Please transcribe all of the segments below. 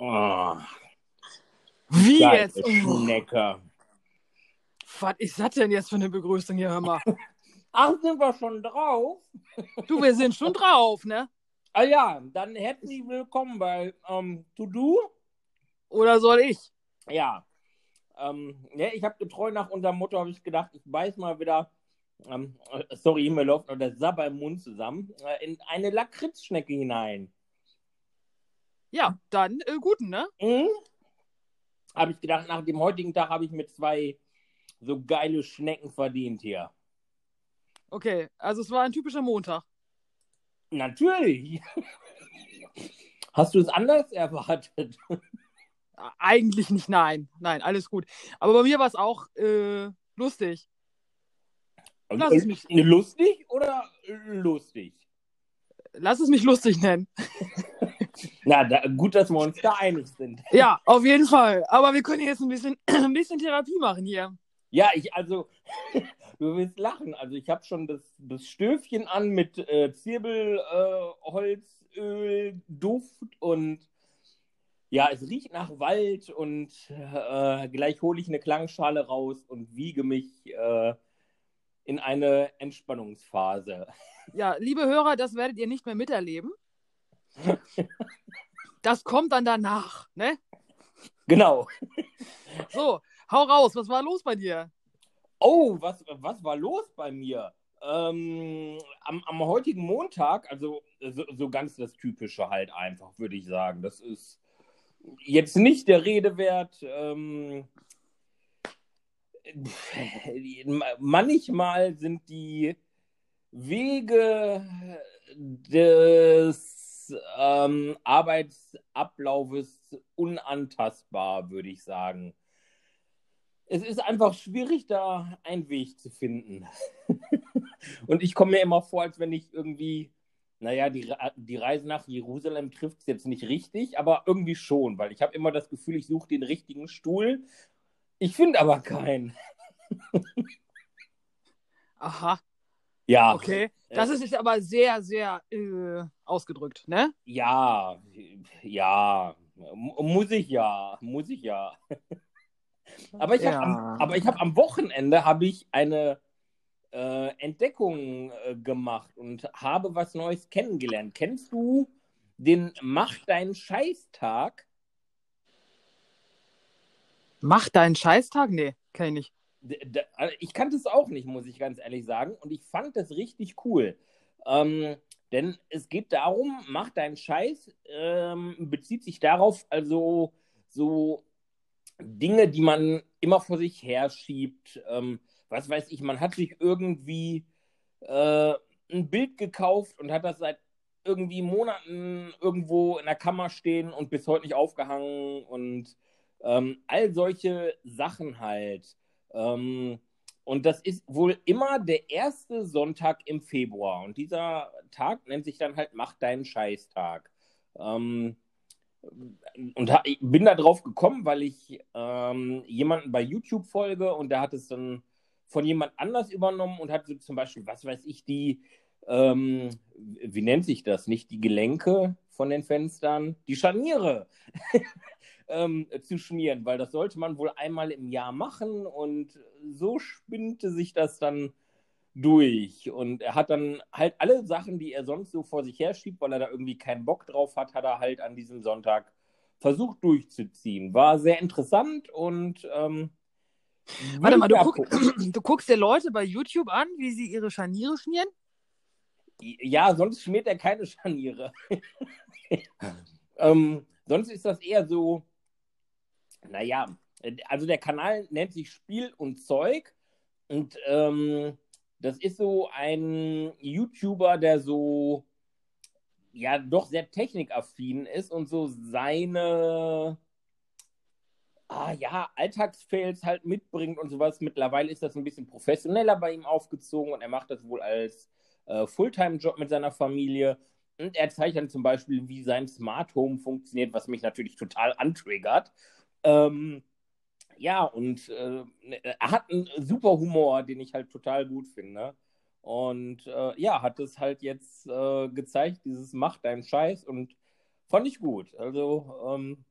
Oh, Wie geile jetzt? Oh, Schnecke. was ist das denn jetzt für eine Begrüßung hier, hör mal? Ach, sind wir schon drauf? Du, wir sind schon drauf, ne? Ah ja, dann herzlich willkommen bei ähm, To Do. Oder soll ich? Ja, ähm, ja ich habe getreu nach unserem Motto, habe ich gedacht, ich beiß mal wieder, ähm, äh, sorry, mir läuft noch der Sabber im Mund zusammen, äh, in eine Lakritzschnecke hinein. Ja, dann äh, guten, ne? Mhm. Habe ich gedacht, nach dem heutigen Tag habe ich mir zwei so geile Schnecken verdient hier. Okay, also es war ein typischer Montag. Natürlich. Hast du es anders erwartet? Eigentlich nicht, nein. Nein, alles gut. Aber bei mir war es auch äh, lustig. Lass es mich. Lustig oder lustig? Lass es mich lustig nennen. Na, da, gut, dass wir uns da einig sind. Ja, auf jeden Fall. Aber wir können jetzt ein bisschen, ein bisschen Therapie machen hier. Ja, ich, also, du wirst lachen. Also, ich habe schon das, das Stöfchen an mit äh, Zirbelholzöl, äh, Holzöl, Duft und ja, es riecht nach Wald und äh, gleich hole ich eine Klangschale raus und wiege mich äh, in eine Entspannungsphase. Ja, liebe Hörer, das werdet ihr nicht mehr miterleben. Das kommt dann danach, ne? Genau. So, hau raus, was war los bei dir? Oh, was, was war los bei mir? Ähm, am, am heutigen Montag, also so, so ganz das Typische halt einfach, würde ich sagen. Das ist jetzt nicht der Rede wert. Ähm, manchmal sind die Wege des ähm, Arbeitsablaufes unantastbar, würde ich sagen. Es ist einfach schwierig, da einen Weg zu finden. Und ich komme mir immer vor, als wenn ich irgendwie, naja, die, die Reise nach Jerusalem trifft es jetzt nicht richtig, aber irgendwie schon, weil ich habe immer das Gefühl, ich suche den richtigen Stuhl. Ich finde aber keinen. Aha, Ja, okay. Das ist jetzt aber sehr, sehr äh, ausgedrückt, ne? ja, ja, muss ich ja, muss ich ja. Aber ich Ja. habe am, aber ich hab am Wochenende habe ich eine äh, Entdeckung äh, gemacht und habe was Neues kennengelernt. Kennst du den Mach deinen Scheißtag? Mach deinen Scheißtag? Nee, kenn ich nicht. Also Ich kannte es auch nicht, muss ich ganz ehrlich sagen. Und ich fand das richtig cool. Ähm, denn es geht darum, mach deinen Scheiß, ähm, bezieht sich darauf, also so Dinge, die man immer vor sich herschiebt. Ähm, was weiß ich, man hat sich irgendwie äh, ein Bild gekauft und hat das seit irgendwie Monaten irgendwo in der Kammer stehen und bis heute nicht aufgehangen und ähm, all solche Sachen halt. Ähm, und das ist wohl immer der erste Sonntag im Februar. Und dieser Tag nennt sich dann halt Mach deinen Scheißtag. Ähm, und ha- ich bin da drauf gekommen, weil ich ähm, jemanden bei YouTube folge und der hat es dann von jemand anders übernommen und hat so zum Beispiel, was weiß ich, die, ähm, wie nennt sich das? Nicht die Gelenke von den Fenstern, die Scharniere ähm, zu schmieren, weil das sollte man wohl einmal im Jahr machen und so spinnte sich das dann durch. Und er hat dann halt alle Sachen, die er sonst so vor sich her schiebt, weil er da irgendwie keinen Bock drauf hat, hat er halt an diesem Sonntag versucht durchzuziehen. War sehr interessant und ähm, Warte mal, du, guck, du guckst dir Leute bei YouTube an, wie sie ihre Scharniere schmieren? Ja, sonst schmiert er keine Scharniere. ähm, sonst ist das eher so, naja, also der Kanal nennt sich Spiel und Zeug und ähm, das ist so ein YouTuber, der so, ja, doch sehr technikaffin ist und so seine, ah ja, Alltagsfails halt mitbringt und sowas. Mittlerweile ist das ein bisschen professioneller bei ihm aufgezogen und er macht das wohl als äh, Fulltime-Job mit seiner Familie. Und er zeigt dann zum Beispiel, wie sein Smart Home funktioniert, was mich natürlich total antriggert. Ähm, ja, und äh, er hat einen super Humor, den ich halt total gut finde. Und äh, ja, hat es halt jetzt äh, gezeigt, dieses Macht deinen Scheiß und fand ich gut. Also, ähm,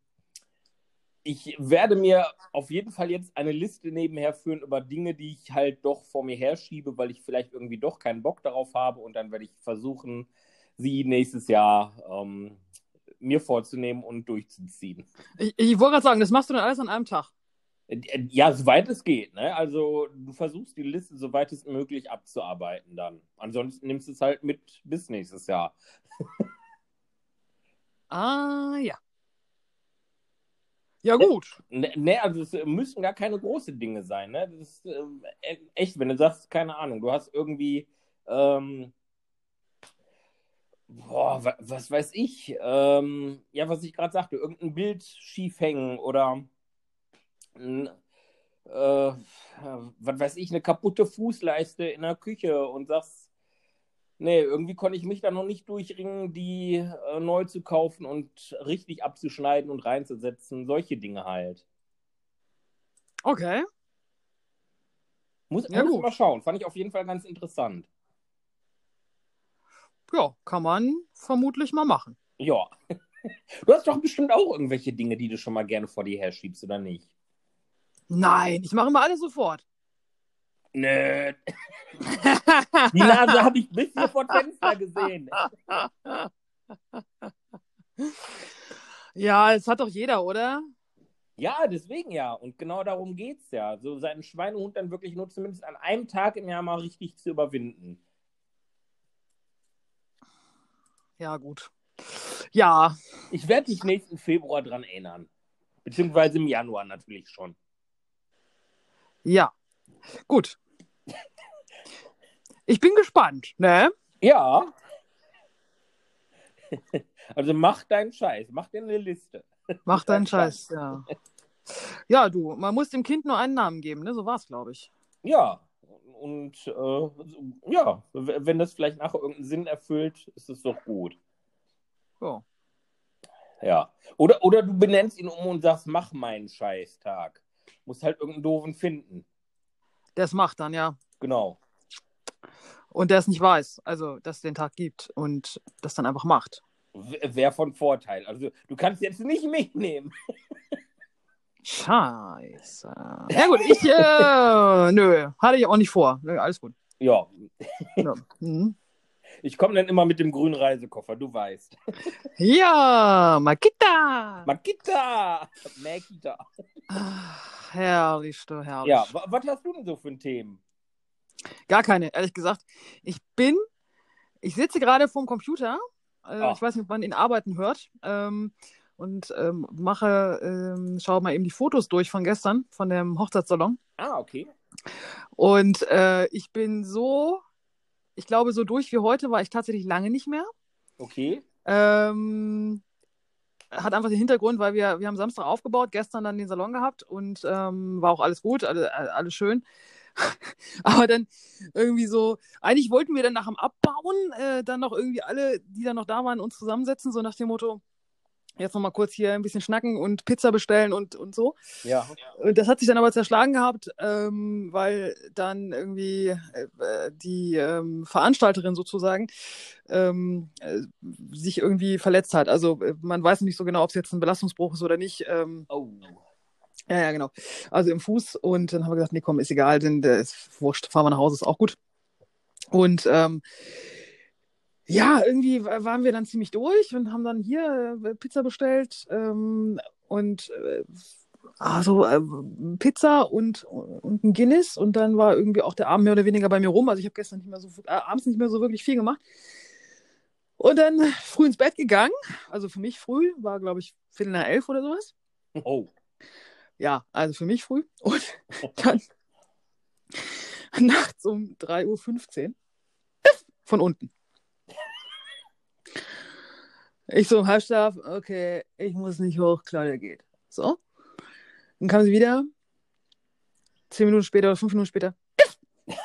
ich werde mir auf jeden Fall jetzt eine Liste nebenher führen über Dinge, die ich halt doch vor mir herschiebe, weil ich vielleicht irgendwie doch keinen Bock darauf habe und dann werde ich versuchen, sie nächstes Jahr ähm, mir vorzunehmen und durchzuziehen. Ich, ich wollte gerade sagen, das machst du dann alles an einem Tag. Ja, soweit es geht. Ne? Also du versuchst die Liste soweit es möglich abzuarbeiten dann. Ansonsten nimmst du es halt mit bis nächstes Jahr. ah, ja. Ja, gut. Ne, ne, also es müssen gar keine großen Dinge sein. Ne? Das ist äh, echt, wenn du sagst, keine Ahnung, du hast irgendwie, ähm, boah, was, was weiß ich, ähm, ja, was ich gerade sagte, irgendein Bild schief hängen oder äh, was weiß ich, eine kaputte Fußleiste in der Küche und sagst, nee, irgendwie konnte ich mich da noch nicht durchringen, die äh, neu zu kaufen und richtig abzuschneiden und reinzusetzen. Solche Dinge halt. Okay. Muss, ja, muss mal schauen. Fand ich auf jeden Fall ganz interessant. Ja, kann man vermutlich mal machen. Ja. Du hast doch bestimmt auch irgendwelche Dinge, die du schon mal gerne vor dir herschiebst, oder nicht? Nein, ich mache immer alles sofort. Nö. Die Nase habe ich bis hier vor Fenster gesehen. Ja, es hat doch jeder, oder? Ja, deswegen ja. Und genau darum geht es ja. So seinen Schweinehund dann wirklich nur zumindest an einem Tag im Jahr mal richtig zu überwinden. Ja, gut. Ja. Ich werde dich nächsten Februar dran erinnern. Beziehungsweise im Januar natürlich schon. Ja, gut. Ich bin gespannt, ne? Ja. Also mach deinen Scheiß, mach dir eine Liste. Mach deinen Scheiß, ja. Ja, du, man muss dem Kind nur einen Namen geben, ne? So war es, glaube ich. Ja, und äh, ja, wenn das vielleicht nachher irgendeinen Sinn erfüllt, ist es doch gut. Ja. Ja. Oder, oder du benennst ihn um und sagst, mach meinen Scheißtag. Muss halt irgendeinen doofen finden. Der es macht dann, ja. Genau. Und der es nicht weiß, also dass es den Tag gibt und das dann einfach macht. Wäre von Vorteil. Also du kannst jetzt nicht mich nehmen. Scheiße. Ja gut, ich, äh, nö, hatte ich auch nicht vor. Nö, alles gut. Ja. ja. Mhm. Ich komme dann immer mit dem grünen Reisekoffer, du weißt. Ja, Makita! Makita! Makita. Ach, herrlich, du, herrlich. Ja, was hast du denn so für ein Themen? Gar keine, ehrlich gesagt. Ich bin, ich sitze gerade vorm Computer. Äh, ich weiß nicht, ob man ihn arbeiten hört. Ähm, und ähm, mache, ähm, schaue mal eben die Fotos durch von gestern, von dem Hochzeitssalon. Ah, okay. Und äh, ich bin so ich glaube, so durch wie heute war ich tatsächlich lange nicht mehr. Okay. Ähm, hat einfach den Hintergrund, weil wir, wir haben Samstag aufgebaut, gestern dann den Salon gehabt und ähm, war auch alles gut, alle, alles schön. Aber dann irgendwie so, eigentlich wollten wir dann nach dem Abbauen äh, dann noch irgendwie alle, die dann noch da waren, uns zusammensetzen, so nach dem Motto, jetzt nochmal kurz hier ein bisschen schnacken und Pizza bestellen und, und so. Ja. Und das hat sich dann aber zerschlagen gehabt, ähm, weil dann irgendwie äh, die ähm, Veranstalterin sozusagen ähm, äh, sich irgendwie verletzt hat. Also äh, man weiß nicht so genau, ob es jetzt ein Belastungsbruch ist oder nicht. Ähm, oh. Ja, ja, genau. Also im Fuß und dann haben wir gesagt, nee, komm, ist egal, denn der ist wurscht, fahren wir nach Hause, ist auch gut. Und ähm, ja, irgendwie waren wir dann ziemlich durch und haben dann hier äh, Pizza bestellt ähm, und äh, also äh, Pizza und, und ein Guinness und dann war irgendwie auch der Abend mehr oder weniger bei mir rum. Also ich habe gestern nicht mehr so äh, abends nicht mehr so wirklich viel gemacht. Und dann früh ins Bett gegangen. Also für mich früh, war glaube ich Viertel nach elf oder sowas. Oh. Ja, also für mich früh. Und dann nachts um 3.15 Uhr von unten. Ich so im Halbschlaf, okay, ich muss nicht hoch, Claudia geht. So. Dann kam sie wieder. Zehn Minuten später oder fünf Minuten später.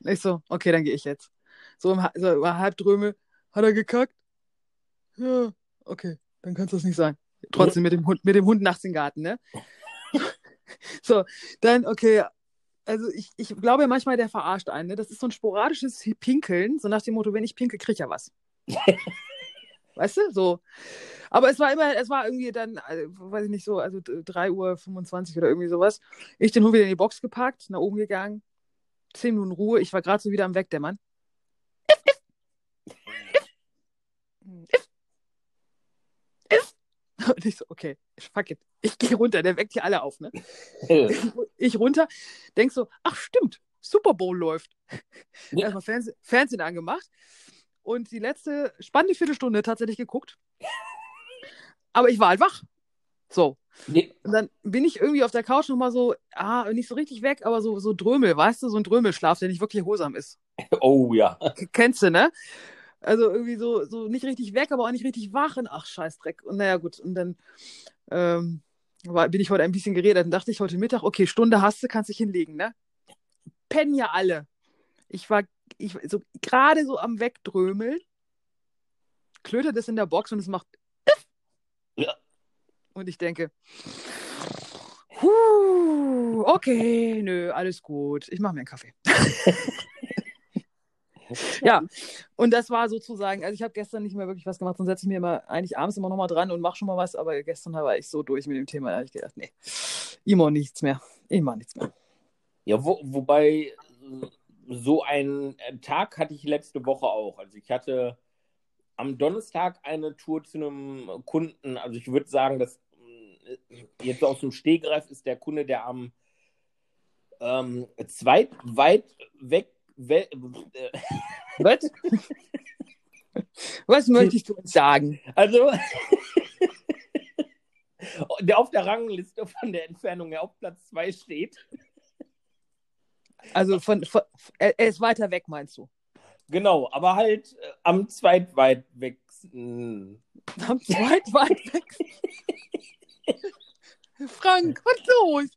ich so, okay, dann gehe ich jetzt. So im so, Halbdröme. Hat er gekackt? Ja, okay, dann kann es das nicht sein. Trotzdem mit dem Hund, mit dem Hund nachts im Garten, ne? so, dann, okay, also ich, ich glaube ja manchmal, der verarscht einen. Ne? Das ist so ein sporadisches Pinkeln, so nach dem Motto, wenn ich pinkel, kriege ich ja was. Weißt du, so. Aber es war immer, es war irgendwie dann, also, weiß ich nicht so, also 3.25 Uhr oder irgendwie sowas. Ich den Hund wieder in die Box gepackt, nach oben gegangen, zehn Minuten Ruhe. Ich war gerade so wieder am Wegdämmern. Und ich so, okay, fuck it. Ich gehe runter, der weckt hier alle auf, ne? ich runter, denk so, ach stimmt, Super Bowl läuft. Ja. Erstmal Fernseh Fernsehen angemacht und die letzte spannende Viertelstunde tatsächlich geguckt. Aber ich war halt wach. So. Nee. Und dann bin ich irgendwie auf der Couch nochmal so, ah, nicht so richtig weg, aber so, so Drömel, weißt du, so ein Drömelschlaf, der nicht wirklich erholsam ist. Oh ja. Kennst du, ne? Also irgendwie so, so nicht richtig weg, aber auch nicht richtig wach und ach, Scheißdreck. Und naja, gut. Und dann ähm, war, bin ich heute ein bisschen geredet. Dann dachte ich heute Mittag, okay, Stunde hast du, kannst dich hinlegen, ne? Pennen ja alle. Ich war ich, so, gerade so am Wegdrömeln, klötet es in der Box und es macht. Ja. Und ich denke, Huh, okay, nö, alles gut. Ich mache mir einen Kaffee. ja, und das war sozusagen, also ich habe gestern nicht mehr wirklich was gemacht, sonst setze ich mir immer eigentlich abends immer noch mal dran und mache schon mal was, aber gestern war ich so durch mit dem Thema, da habe ich gedacht, nee, immer nichts mehr, immer nichts mehr. Ja, wo, wobei so einen Tag hatte ich letzte Woche auch. Also ich hatte am Donnerstag eine Tour zu einem Kunden, also ich würde sagen, dass jetzt aus dem Stehgreif ist der Kunde, der am ähm, zweit weit weg We äh, Was? Was möchtest du uns sagen? Also, der auf der Rangliste von der Entfernung her auf Platz 2 steht. Also von, von, er ist weiter weg, meinst du? Genau, aber halt äh, am zweitweit weg. Am zweitweit weg. Frank, was los?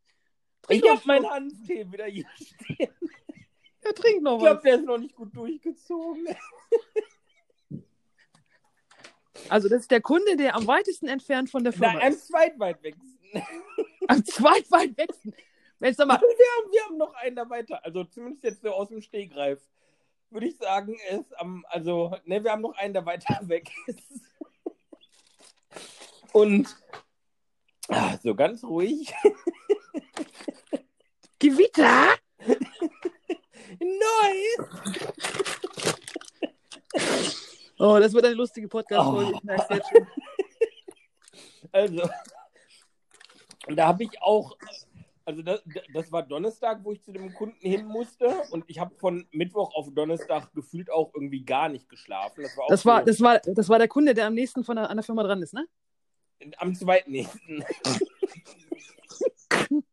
Trink ich hab meinen Hanftee wieder hier stehen. Ja, trink noch ich glaub, was. Ich glaube, der ist noch nicht gut durchgezogen. Also, das ist der Kunde, der am weitesten entfernt von der Firma Nein, am zweitweit weg. Am zweitweit weg. Mensch, sag mal. Wir haben, wir haben noch einen da weiter. Also, zumindest jetzt so aus dem Stehgreif. Würde ich sagen, ist am, also, ne, wir haben noch einen, der weiter weg ist. Und ach, so ganz ruhig. Gewitter? Neues! Oh, das wird eine lustige Podcast-Folge. Oh. Also, da habe ich auch, also das, das, war Donnerstag, wo ich zu dem Kunden hin musste und ich habe von Mittwoch auf Donnerstag gefühlt auch irgendwie gar nicht geschlafen. Das war, das war, so, das war, das war der Kunde, der am nächsten von der, an der Firma dran ist, ne? Am zweitnächsten.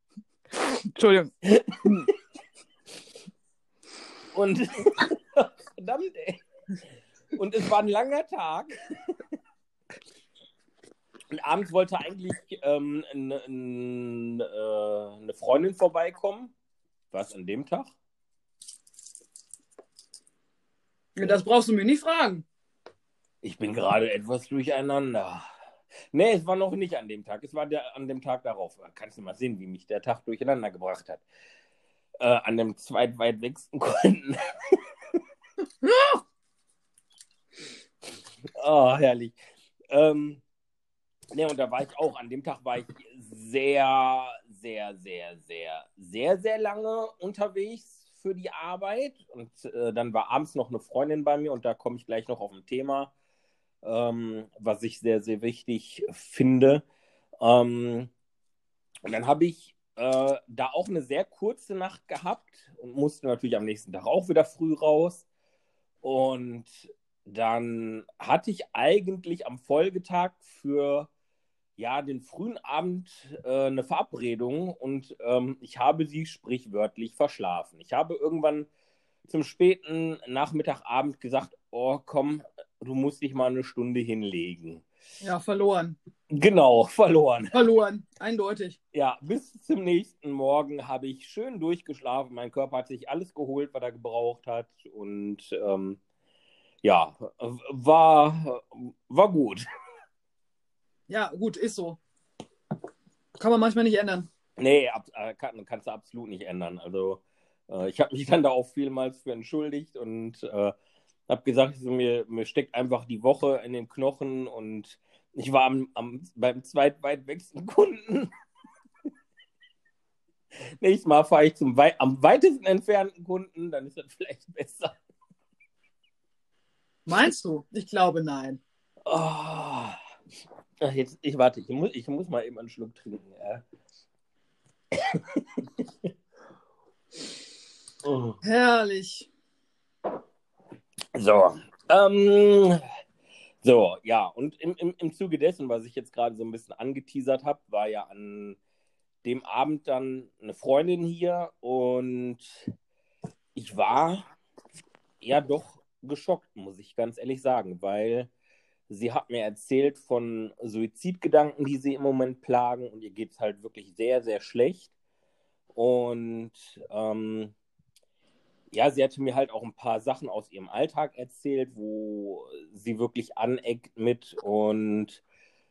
Entschuldigung. Und verdammt, ey. Und es war ein langer Tag. Und abends wollte eigentlich ähm, eine, eine, äh, eine Freundin vorbeikommen. Was an dem Tag? Das brauchst du mir nicht fragen. Ich bin gerade etwas durcheinander. Nee, es war noch nicht an dem Tag. Es war der, an dem Tag darauf. Kannst du mal sehen, wie mich der Tag durcheinander gebracht hat. Äh, an dem zweitweitwegsten Kunden. oh, herrlich. Ähm, ne, und da war ich auch, an dem Tag war ich sehr, sehr, sehr, sehr, sehr, sehr lange unterwegs für die Arbeit. Und äh, dann war abends noch eine Freundin bei mir und da komme ich gleich noch auf ein Thema, ähm, was ich sehr, sehr wichtig finde. Ähm, und dann habe ich äh, da auch eine sehr kurze Nacht gehabt und musste natürlich am nächsten Tag auch wieder früh raus. Und dann hatte ich eigentlich am Folgetag für ja, den frühen Abend äh, eine Verabredung und ähm, ich habe sie sprichwörtlich verschlafen. Ich habe irgendwann zum späten Nachmittagabend gesagt, oh komm, du musst dich mal eine Stunde hinlegen. Ja, verloren. Genau, verloren. Verloren, eindeutig. Ja, bis zum nächsten Morgen habe ich schön durchgeschlafen. Mein Körper hat sich alles geholt, was er gebraucht hat. Und ähm, ja, war, war gut. Ja, gut, ist so. Kann man manchmal nicht ändern. Nee, ab, äh, kann, kannst du absolut nicht ändern. Also, äh, ich habe mich dann da auch vielmals für entschuldigt und äh, Hab gesagt, so, mir, mir steckt einfach die Woche in den Knochen und ich war am, am, beim zweitweitwächsten Kunden. Nächstes Mal fahre ich zum wei am weitesten entfernten Kunden, dann ist das vielleicht besser. Meinst du? Ich glaube nein. Oh. Ach, jetzt, ich warte, ich muss, ich muss mal eben einen Schluck trinken. Ja. oh. Herrlich. So, ähm, so, ja, und im, im, im Zuge dessen, was ich jetzt gerade so ein bisschen angeteasert habe, war ja an dem Abend dann eine Freundin hier und ich war ja doch geschockt, muss ich ganz ehrlich sagen, weil sie hat mir erzählt von Suizidgedanken, die sie im Moment plagen und ihr geht es halt wirklich sehr, sehr schlecht. Und ähm, ja, sie hatte mir halt auch ein paar Sachen aus ihrem Alltag erzählt, wo sie wirklich aneckt mit. Und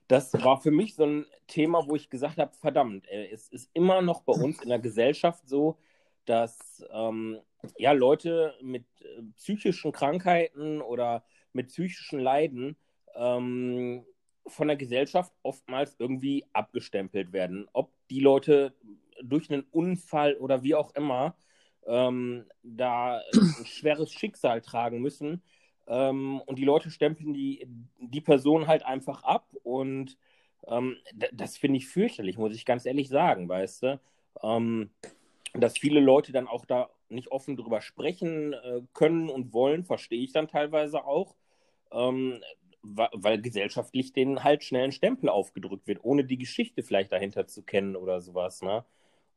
das war für mich so ein Thema, wo ich gesagt habe, verdammt, es ist immer noch bei uns in der Gesellschaft so, dass ähm, ja, Leute mit äh, psychischen Krankheiten oder mit psychischen Leiden ähm, von der Gesellschaft oftmals irgendwie abgestempelt werden. Ob die Leute durch einen Unfall oder wie auch immer ähm, da ein schweres Schicksal tragen müssen. Ähm, und die Leute stempeln die, die Person halt einfach ab. Und ähm, das finde ich fürchterlich, muss ich ganz ehrlich sagen, weißt du. Ähm, dass viele Leute dann auch da nicht offen drüber sprechen äh, können und wollen, verstehe ich dann teilweise auch. Ähm, weil gesellschaftlich denen halt schnell ein Stempel aufgedrückt wird, ohne die Geschichte vielleicht dahinter zu kennen oder sowas. Ne?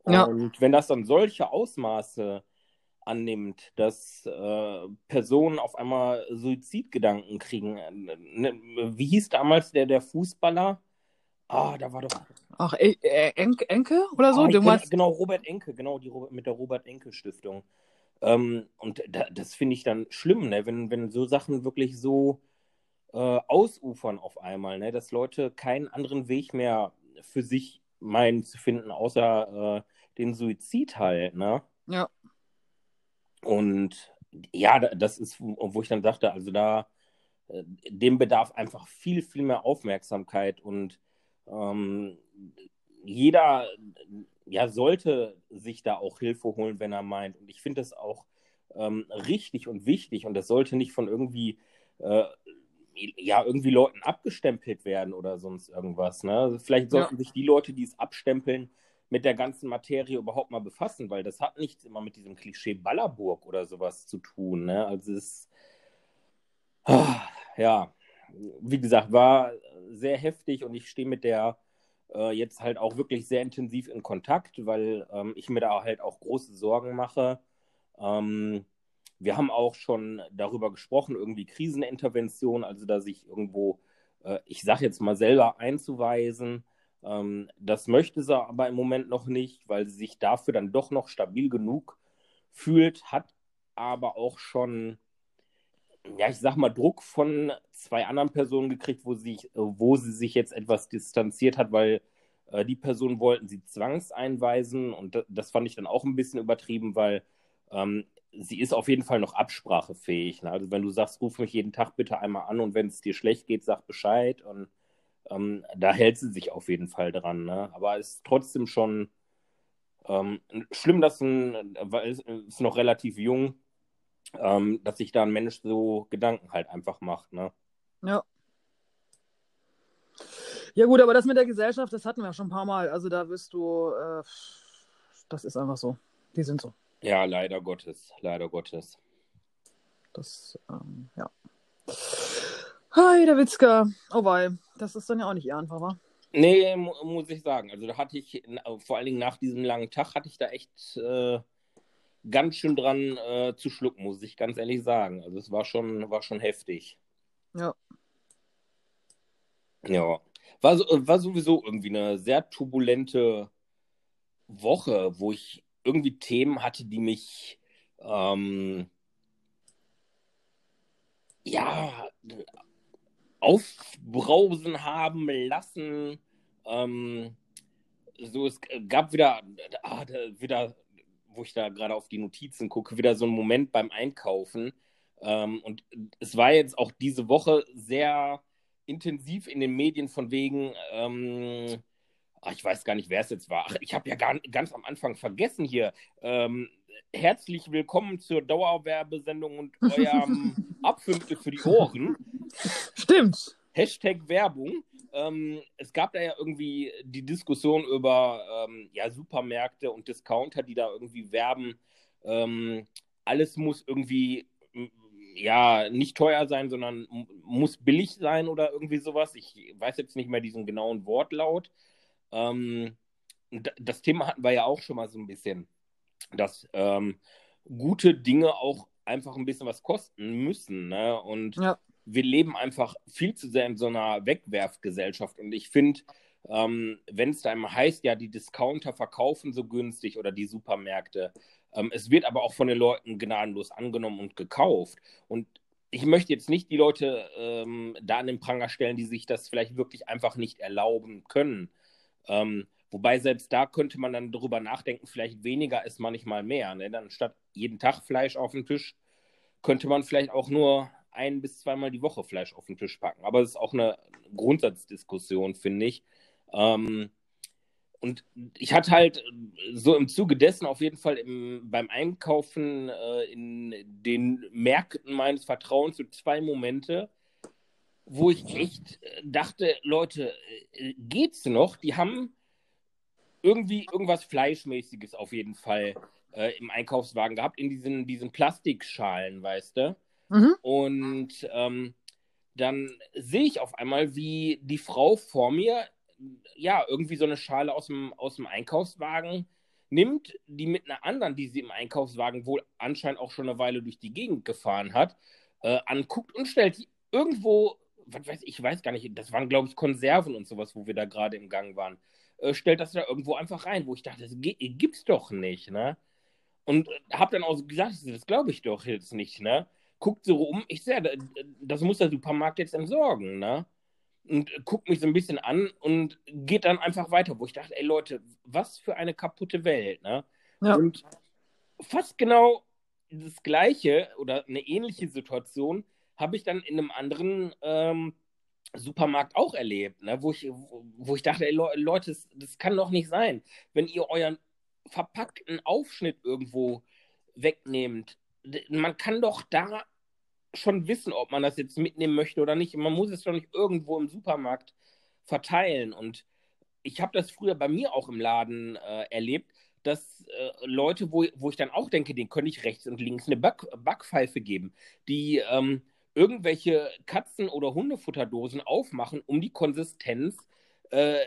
Ja. Und wenn das dann solche Ausmaße annimmt, dass äh, Personen auf einmal Suizidgedanken kriegen. Äh, ne, wie hieß damals der, der Fußballer? Ah, da war doch. Ach, äh, Enke, Enke oder so? Ah, genau, genau, Robert Enke, genau, die mit der Robert Enke Stiftung. Ähm, und da, das finde ich dann schlimm, ne? wenn, wenn so Sachen wirklich so äh, ausufern auf einmal, ne? dass Leute keinen anderen Weg mehr für sich meinen zu finden, außer äh, den Suizid halt, ne? Ja. Und ja, das ist, wo ich dann dachte, also da, äh, dem bedarf einfach viel, viel mehr Aufmerksamkeit und ähm, jeder ja, sollte sich da auch Hilfe holen, wenn er meint. Und ich finde das auch ähm, richtig und wichtig und das sollte nicht von irgendwie äh, ja, irgendwie Leuten abgestempelt werden oder sonst irgendwas. Ne? Also vielleicht sollten ja. sich die Leute, die es abstempeln, mit der ganzen Materie überhaupt mal befassen, weil das hat nichts immer mit diesem Klischee Ballerburg oder sowas zu tun. Ne? Also es ist, ah, ja, wie gesagt, war sehr heftig und ich stehe mit der äh, jetzt halt auch wirklich sehr intensiv in Kontakt, weil ähm, ich mir da halt auch große Sorgen mache. Ähm, wir haben auch schon darüber gesprochen, irgendwie Krisenintervention, also da sich irgendwo, äh, ich sage jetzt mal selber einzuweisen. Ähm, das möchte sie aber im Moment noch nicht, weil sie sich dafür dann doch noch stabil genug fühlt, hat aber auch schon, ja, ich sag mal, Druck von zwei anderen Personen gekriegt, wo sie, wo sie sich jetzt etwas distanziert hat, weil äh, die Personen wollten sie zwangseinweisen und das, fand ich dann auch ein bisschen übertrieben, weil ähm, sie ist auf jeden Fall noch absprachefähig. Ne? Also wenn du sagst, ruf mich jeden Tag bitte einmal an und wenn es dir schlecht geht, sag Bescheid. Und ähm, da hält sie sich auf jeden Fall dran. Ne? Aber es ist trotzdem schon ähm, schlimm, dass ein, weil es ist noch relativ jung, ähm, dass sich da ein Mensch so Gedanken halt einfach macht. Ne? Ja. Ja gut, aber das mit der Gesellschaft, das hatten wir schon ein paar Mal. Also da wirst du, äh, das ist einfach so. Die sind so. Ja, leider Gottes, leider Gottes. Das, ähm, ja. Hi, der Witzka. Oh wei, das ist dann ja auch nicht ehrenvoll, wa? Nee, mu muss ich sagen. Also da hatte ich, vor allen Dingen nach diesem langen Tag, hatte ich da echt äh, ganz schön dran äh, zu schlucken, muss ich ganz ehrlich sagen. Also es war schon, war schon heftig. Ja. Ja. War, war sowieso irgendwie eine sehr turbulente Woche, wo ich irgendwie Themen hatte, die mich ähm, ja aufbrausen haben lassen. Ähm, so, es gab wieder, ah, wieder, wo ich da gerade auf die Notizen gucke, wieder so einen Moment beim Einkaufen, Ähm, und es war jetzt auch diese Woche sehr intensiv in den Medien von wegen, ähm, ach, ich weiß gar nicht, wer es jetzt war. Ach, ich habe ja gar, ganz am Anfang vergessen hier. Ähm, herzlich willkommen zur Dauerwerbesendung und eurem Abfünfte für die Ohren. Stimmt. Hashtag Werbung. Ähm, es gab da ja irgendwie die Diskussion über ähm, ja, Supermärkte und Discounter, die da irgendwie werben. Ähm, alles muss irgendwie ja nicht teuer sein, sondern muss billig sein oder irgendwie sowas. Ich weiß jetzt nicht mehr diesen genauen Wortlaut. Ähm, das Thema hatten wir ja auch schon mal so ein bisschen, dass ähm, gute Dinge auch einfach ein bisschen was kosten müssen. Ne? Und ja. wir leben einfach viel zu sehr in so einer Wegwerfgesellschaft. Und ich finde, ähm, wenn es da immer heißt, ja, die Discounter verkaufen so günstig oder die Supermärkte, ähm, es wird aber auch von den Leuten gnadenlos angenommen und gekauft. Und ich möchte jetzt nicht die Leute ähm, da an den Pranger stellen, die sich das vielleicht wirklich einfach nicht erlauben können. Ähm, wobei selbst da könnte man dann darüber nachdenken, vielleicht weniger ist manchmal mehr. Ne? Dann statt jeden Tag Fleisch auf den Tisch, könnte man vielleicht auch nur ein bis zweimal die Woche Fleisch auf den Tisch packen. Aber es ist auch eine Grundsatzdiskussion, finde ich. Ähm, und ich hatte halt so im Zuge dessen auf jeden Fall im, beim Einkaufen äh, in den Märkten meines Vertrauens so zwei Momente, wo ich echt äh, dachte, Leute, äh, geht's noch? Die haben irgendwie irgendwas Fleischmäßiges auf jeden Fall äh, im Einkaufswagen gehabt, in diesen, diesen Plastikschalen, weißt du? Mhm. Und ähm, dann sehe ich auf einmal, wie die Frau vor mir ja, irgendwie so eine Schale aus dem, aus dem Einkaufswagen nimmt, die mit einer anderen, die sie im Einkaufswagen wohl anscheinend auch schon eine Weile durch die Gegend gefahren hat, äh, anguckt und stellt die irgendwo, was weiß ich, weiß gar nicht, das waren, glaube ich, Konserven und sowas, wo wir da gerade im Gang waren, äh, stellt das da irgendwo einfach rein, wo ich dachte, das gibt's doch nicht, ne? Und hab dann auch gesagt, das glaube ich doch jetzt nicht, ne? Guckt so rum, ich sehe, das muss der Supermarkt jetzt entsorgen, ne? und guckt mich so ein bisschen an und geht dann einfach weiter, wo ich dachte, ey Leute, was für eine kaputte Welt, ne? Ja. Und fast genau das gleiche oder eine ähnliche Situation habe ich dann in einem anderen ähm, Supermarkt auch erlebt, ne? wo, ich, wo ich dachte, ey Leute, das, das kann doch nicht sein, wenn ihr euren verpackten Aufschnitt irgendwo wegnehmt. Man kann doch da schon wissen, ob man das jetzt mitnehmen möchte oder nicht. Man muss es doch nicht irgendwo im Supermarkt verteilen. Und ich habe das früher bei mir auch im Laden äh, erlebt, dass äh, Leute, wo, wo ich dann auch denke, denen könnte ich rechts und links eine Back Backpfeife geben, die ähm, irgendwelche Katzen- oder Hundefutterdosen aufmachen, um die Konsistenz äh,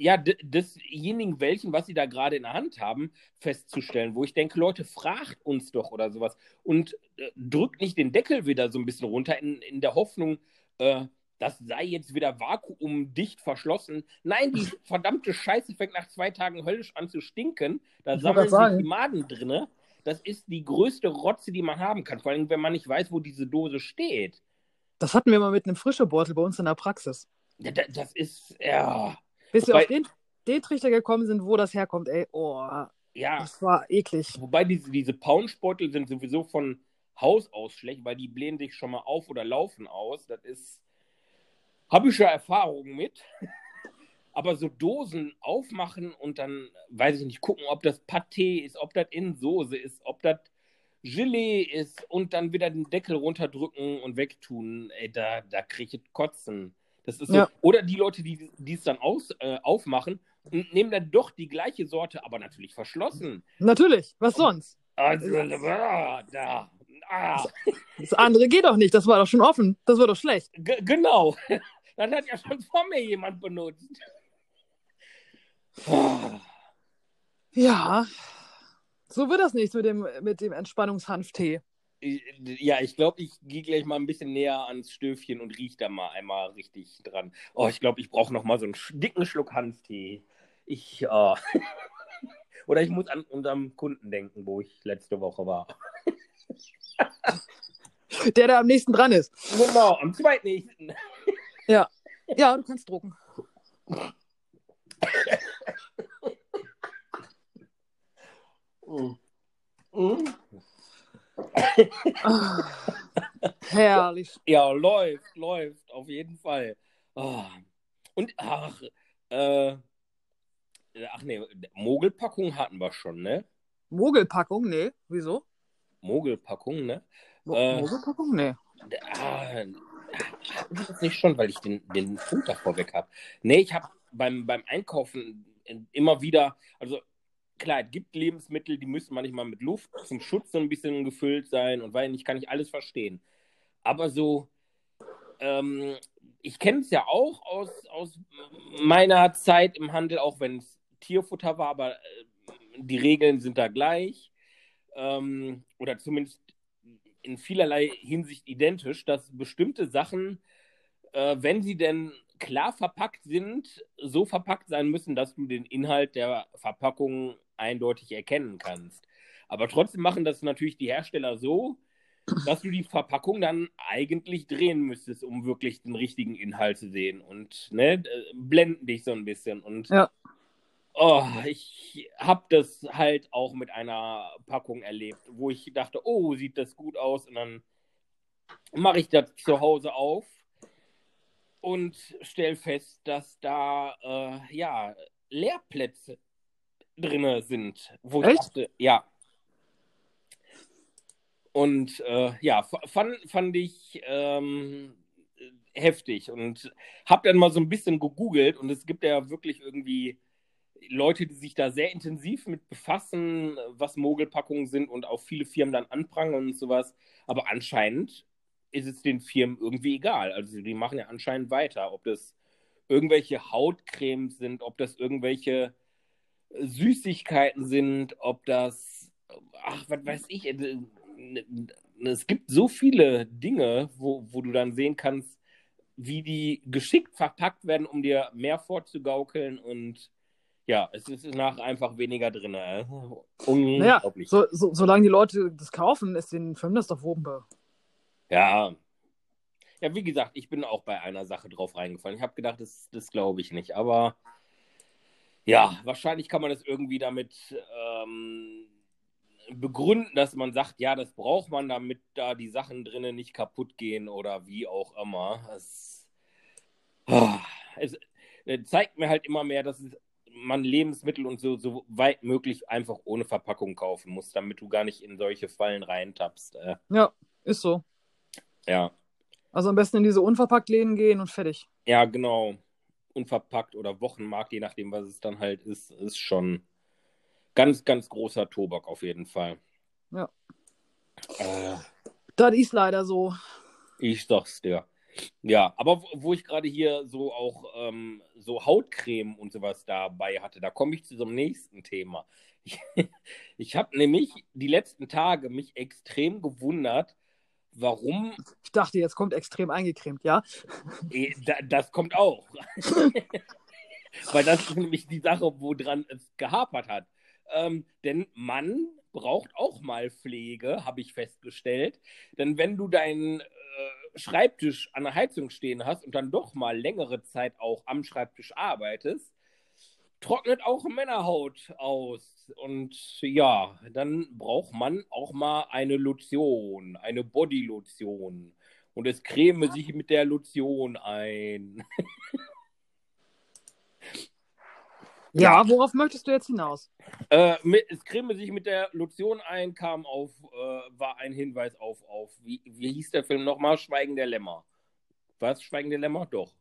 ja, desjenigen welchen, was sie da gerade in der Hand haben, festzustellen, wo ich denke, Leute, fragt uns doch oder sowas und äh, drückt nicht den Deckel wieder so ein bisschen runter in, in der Hoffnung, äh, das sei jetzt wieder vakuumdicht verschlossen. Nein, die verdammte Scheiße fängt nach zwei Tagen höllisch an zu stinken. Da sammeln sich die Maden drinne. Das ist die größte Rotze, die man haben kann. Vor allem, wenn man nicht weiß, wo diese Dose steht. Das hatten wir mal mit einem Frischebeutel bei uns in der Praxis. Das, das ist, ja. Bis wir auf den, den Trichter gekommen sind, wo das herkommt, ey, oh. Ja. Das war eklig. Wobei diese, diese Pouchbeutel sind sowieso von Haus aus schlecht, weil die blähen sich schon mal auf oder laufen aus. Das ist. Habe ich ja Erfahrungen mit. Aber so Dosen aufmachen und dann, weiß ich nicht, gucken, ob das Pâté ist, ob das in Soße ist, ob das Gelee ist und dann wieder den Deckel runterdrücken und wegtun, ey, da, da kriege ich Kotzen. Das ist so. Ja. Oder die Leute, die es dann aus, äh, aufmachen und nehmen dann doch die gleiche Sorte, aber natürlich verschlossen. Natürlich, was sonst? Also, ah, da. Ah. Das andere geht doch nicht, das war doch schon offen. Das war doch schlecht. G genau. Das hat ja schon vor mir jemand benutzt. Ja, so wird das nicht mit dem, mit dem Entspannungshanftee. Ja, ich glaube, ich gehe gleich mal ein bisschen näher ans Stöfchen und rieche da mal einmal richtig dran. Oh, ich glaube, ich brauche noch mal so einen dicken Schluck Hanftee. Ich, oh. Oder ich muss an unserem Kunden denken, wo ich letzte Woche war. Der da am nächsten dran ist. Genau, am zweitnächsten. Ja. Ja, du kannst drucken. mm. Mm. Herrlich. Ja, läuft, läuft, auf jeden Fall. Oh. Und ach, äh, ach nee, Mogelpackung hatten wir schon, ne? Mogelpackung? Nee. Wieso? Mogelpackung, ne? Mo Äh. Mogelpackung? Nee. Ah, das nicht schon, weil ich den, den Punkt davor weg habe. Nee, ich habe beim, beim Einkaufen immer wieder, also klar, es gibt Lebensmittel, die müssen manchmal mit Luft zum Schutz so ein bisschen gefüllt sein und weil nicht, kann ich alles verstehen. Aber so, ähm, ich kenne es ja auch aus, aus meiner Zeit im Handel, auch wenn es Tierfutter war, aber äh, die Regeln sind da gleich. Ähm, oder zumindest in vielerlei Hinsicht identisch, dass bestimmte Sachen, äh, wenn sie denn klar verpackt sind, so verpackt sein müssen, dass du den Inhalt der Verpackung eindeutig erkennen kannst. Aber trotzdem machen das natürlich die Hersteller so, dass du die Verpackung dann eigentlich drehen müsstest, um wirklich den richtigen Inhalt zu sehen. Und ne, blenden dich so ein bisschen. Und Ja. oh, ich habe das halt auch mit einer Packung erlebt, wo ich dachte, oh, sieht das gut aus. Und dann mache ich das zu Hause auf und stelle fest, dass da äh, ja Leerplätze drinne sind. Wo ich Echt? dachte, ja. Und äh, ja, fand, fand ich ähm, heftig und habe dann mal so ein bisschen gegoogelt und es gibt ja wirklich irgendwie Leute, die sich da sehr intensiv mit befassen, was Mogelpackungen sind und auch viele Firmen dann anprangern und sowas. Aber anscheinend ist es den Firmen irgendwie egal. Also die machen ja anscheinend weiter, ob das irgendwelche Hautcremes sind, ob das irgendwelche Süßigkeiten sind, ob das, ach, was weiß ich, äh, es gibt so viele Dinge, wo, wo du dann sehen kannst, wie die geschickt verpackt werden, um dir mehr vorzugaukeln und ja, es ist nachher einfach weniger drin. Äh. Naja, so, so, solange die Leute das kaufen, ist den Firmen das doch Wumpe. Ja. Ja, wie gesagt, ich bin auch bei einer Sache drauf reingefallen. Ich habe gedacht, das, das glaube ich nicht. Aber ja, wahrscheinlich kann man das irgendwie damit ähm, begründen, dass man sagt, ja, das braucht man, damit da die Sachen drinnen nicht kaputt gehen oder wie auch immer. Es, ah, es äh, zeigt mir halt immer mehr, dass es, man Lebensmittel und so, so weit möglich einfach ohne Verpackung kaufen muss, damit du gar nicht in solche Fallen reintappst. Äh, Ja, ist so. ja. Also am besten in diese Unverpackt-Läden gehen und fertig. Ja, genau. Unverpackt oder Wochenmarkt, je nachdem, was es dann halt ist, ist schon ganz, ganz großer Tobak auf jeden Fall. Ja. Äh, Das ist leider so. ich sag's dir. Ja, aber wo, ich gerade hier so auch ähm, so Hautcreme und sowas dabei hatte, da komme ich zu so einem nächsten Thema. Ich, ich habe nämlich die letzten Tage mich extrem gewundert, warum Ich dachte, jetzt kommt extrem eingecremt, ja? Da, das kommt auch. Weil das ist nämlich die Sache, woran es gehapert hat. Ähm, denn Mann braucht auch mal Pflege, habe ich festgestellt. Denn wenn du deinen äh, Schreibtisch an der Heizung stehen hast und dann doch mal längere Zeit auch am Schreibtisch arbeitest, trocknet auch Männerhaut aus. Und ja, dann braucht man auch mal eine Lotion, eine Bodylotion. Und es creme sich mit der Lotion ein. Ja, worauf möchtest du jetzt hinaus? Äh, mit, es creme sich mit der Lotion ein, kam auf, äh, war ein Hinweis auf, auf wie, wie hieß der Film nochmal? Schweigen der Lämmer. Was? Schweigen der Lämmer? Doch.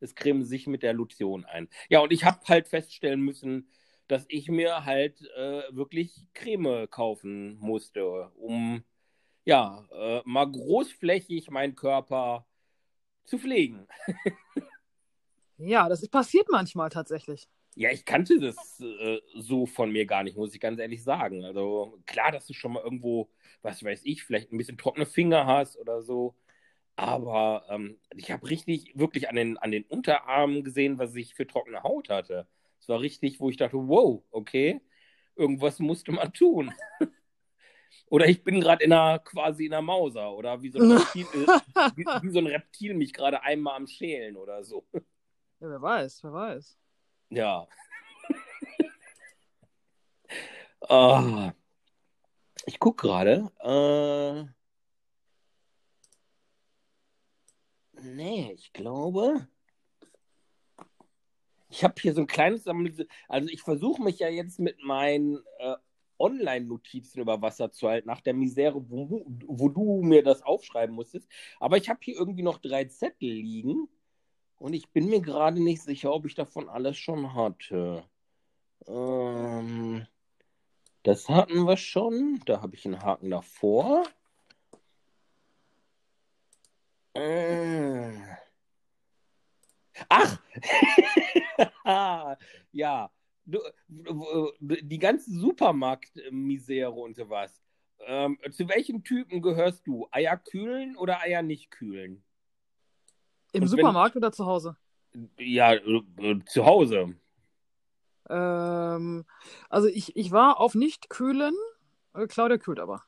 Es creme sich mit der Lotion ein. Ja, und ich habe halt feststellen müssen, dass ich mir halt äh, wirklich Creme kaufen musste, um ja, äh, mal großflächig meinen Körper zu pflegen. Ja, das ist passiert manchmal tatsächlich. Ja, ich kannte das äh, so von mir gar nicht, muss ich ganz ehrlich sagen. Also klar, dass du schon mal irgendwo, was weiß ich, vielleicht ein bisschen trockene Finger hast oder so. Aber ähm, ich habe richtig, wirklich an den, an den Unterarmen gesehen, was ich für trockene Haut hatte. Es war richtig, wo ich dachte, wow, okay, irgendwas musste man tun. oder ich bin gerade in einer, quasi in einer Mauser oder wie so ein Reptil, wie, wie so ein Reptil mich gerade einmal am Schälen oder so. Ja, wer weiß, wer weiß. Ja. Ah. ich gucke gerade. Äh, Nee, ich glaube. Ich habe hier so ein kleines. Also ich versuche mich ja jetzt mit meinen äh, Online-Notizen über Wasser zu halten, nach der Misere, wo, wo du mir das aufschreiben musstest. Aber ich habe hier irgendwie noch drei Zettel liegen und ich bin mir gerade nicht sicher, ob ich davon alles schon hatte. Ähm, das hatten wir schon. Da habe ich einen Haken davor. Äh. Ach! ja, du, die ganze Supermarktmisere und sowas. Ähm, zu welchen Typen gehörst du? Eier kühlen oder Eier nicht kühlen? Im und Supermarkt wenn, oder zu Hause? Ja, äh, zu Hause. Ähm, also ich, ich war auf nicht kühlen, äh, Claudia kühlt aber.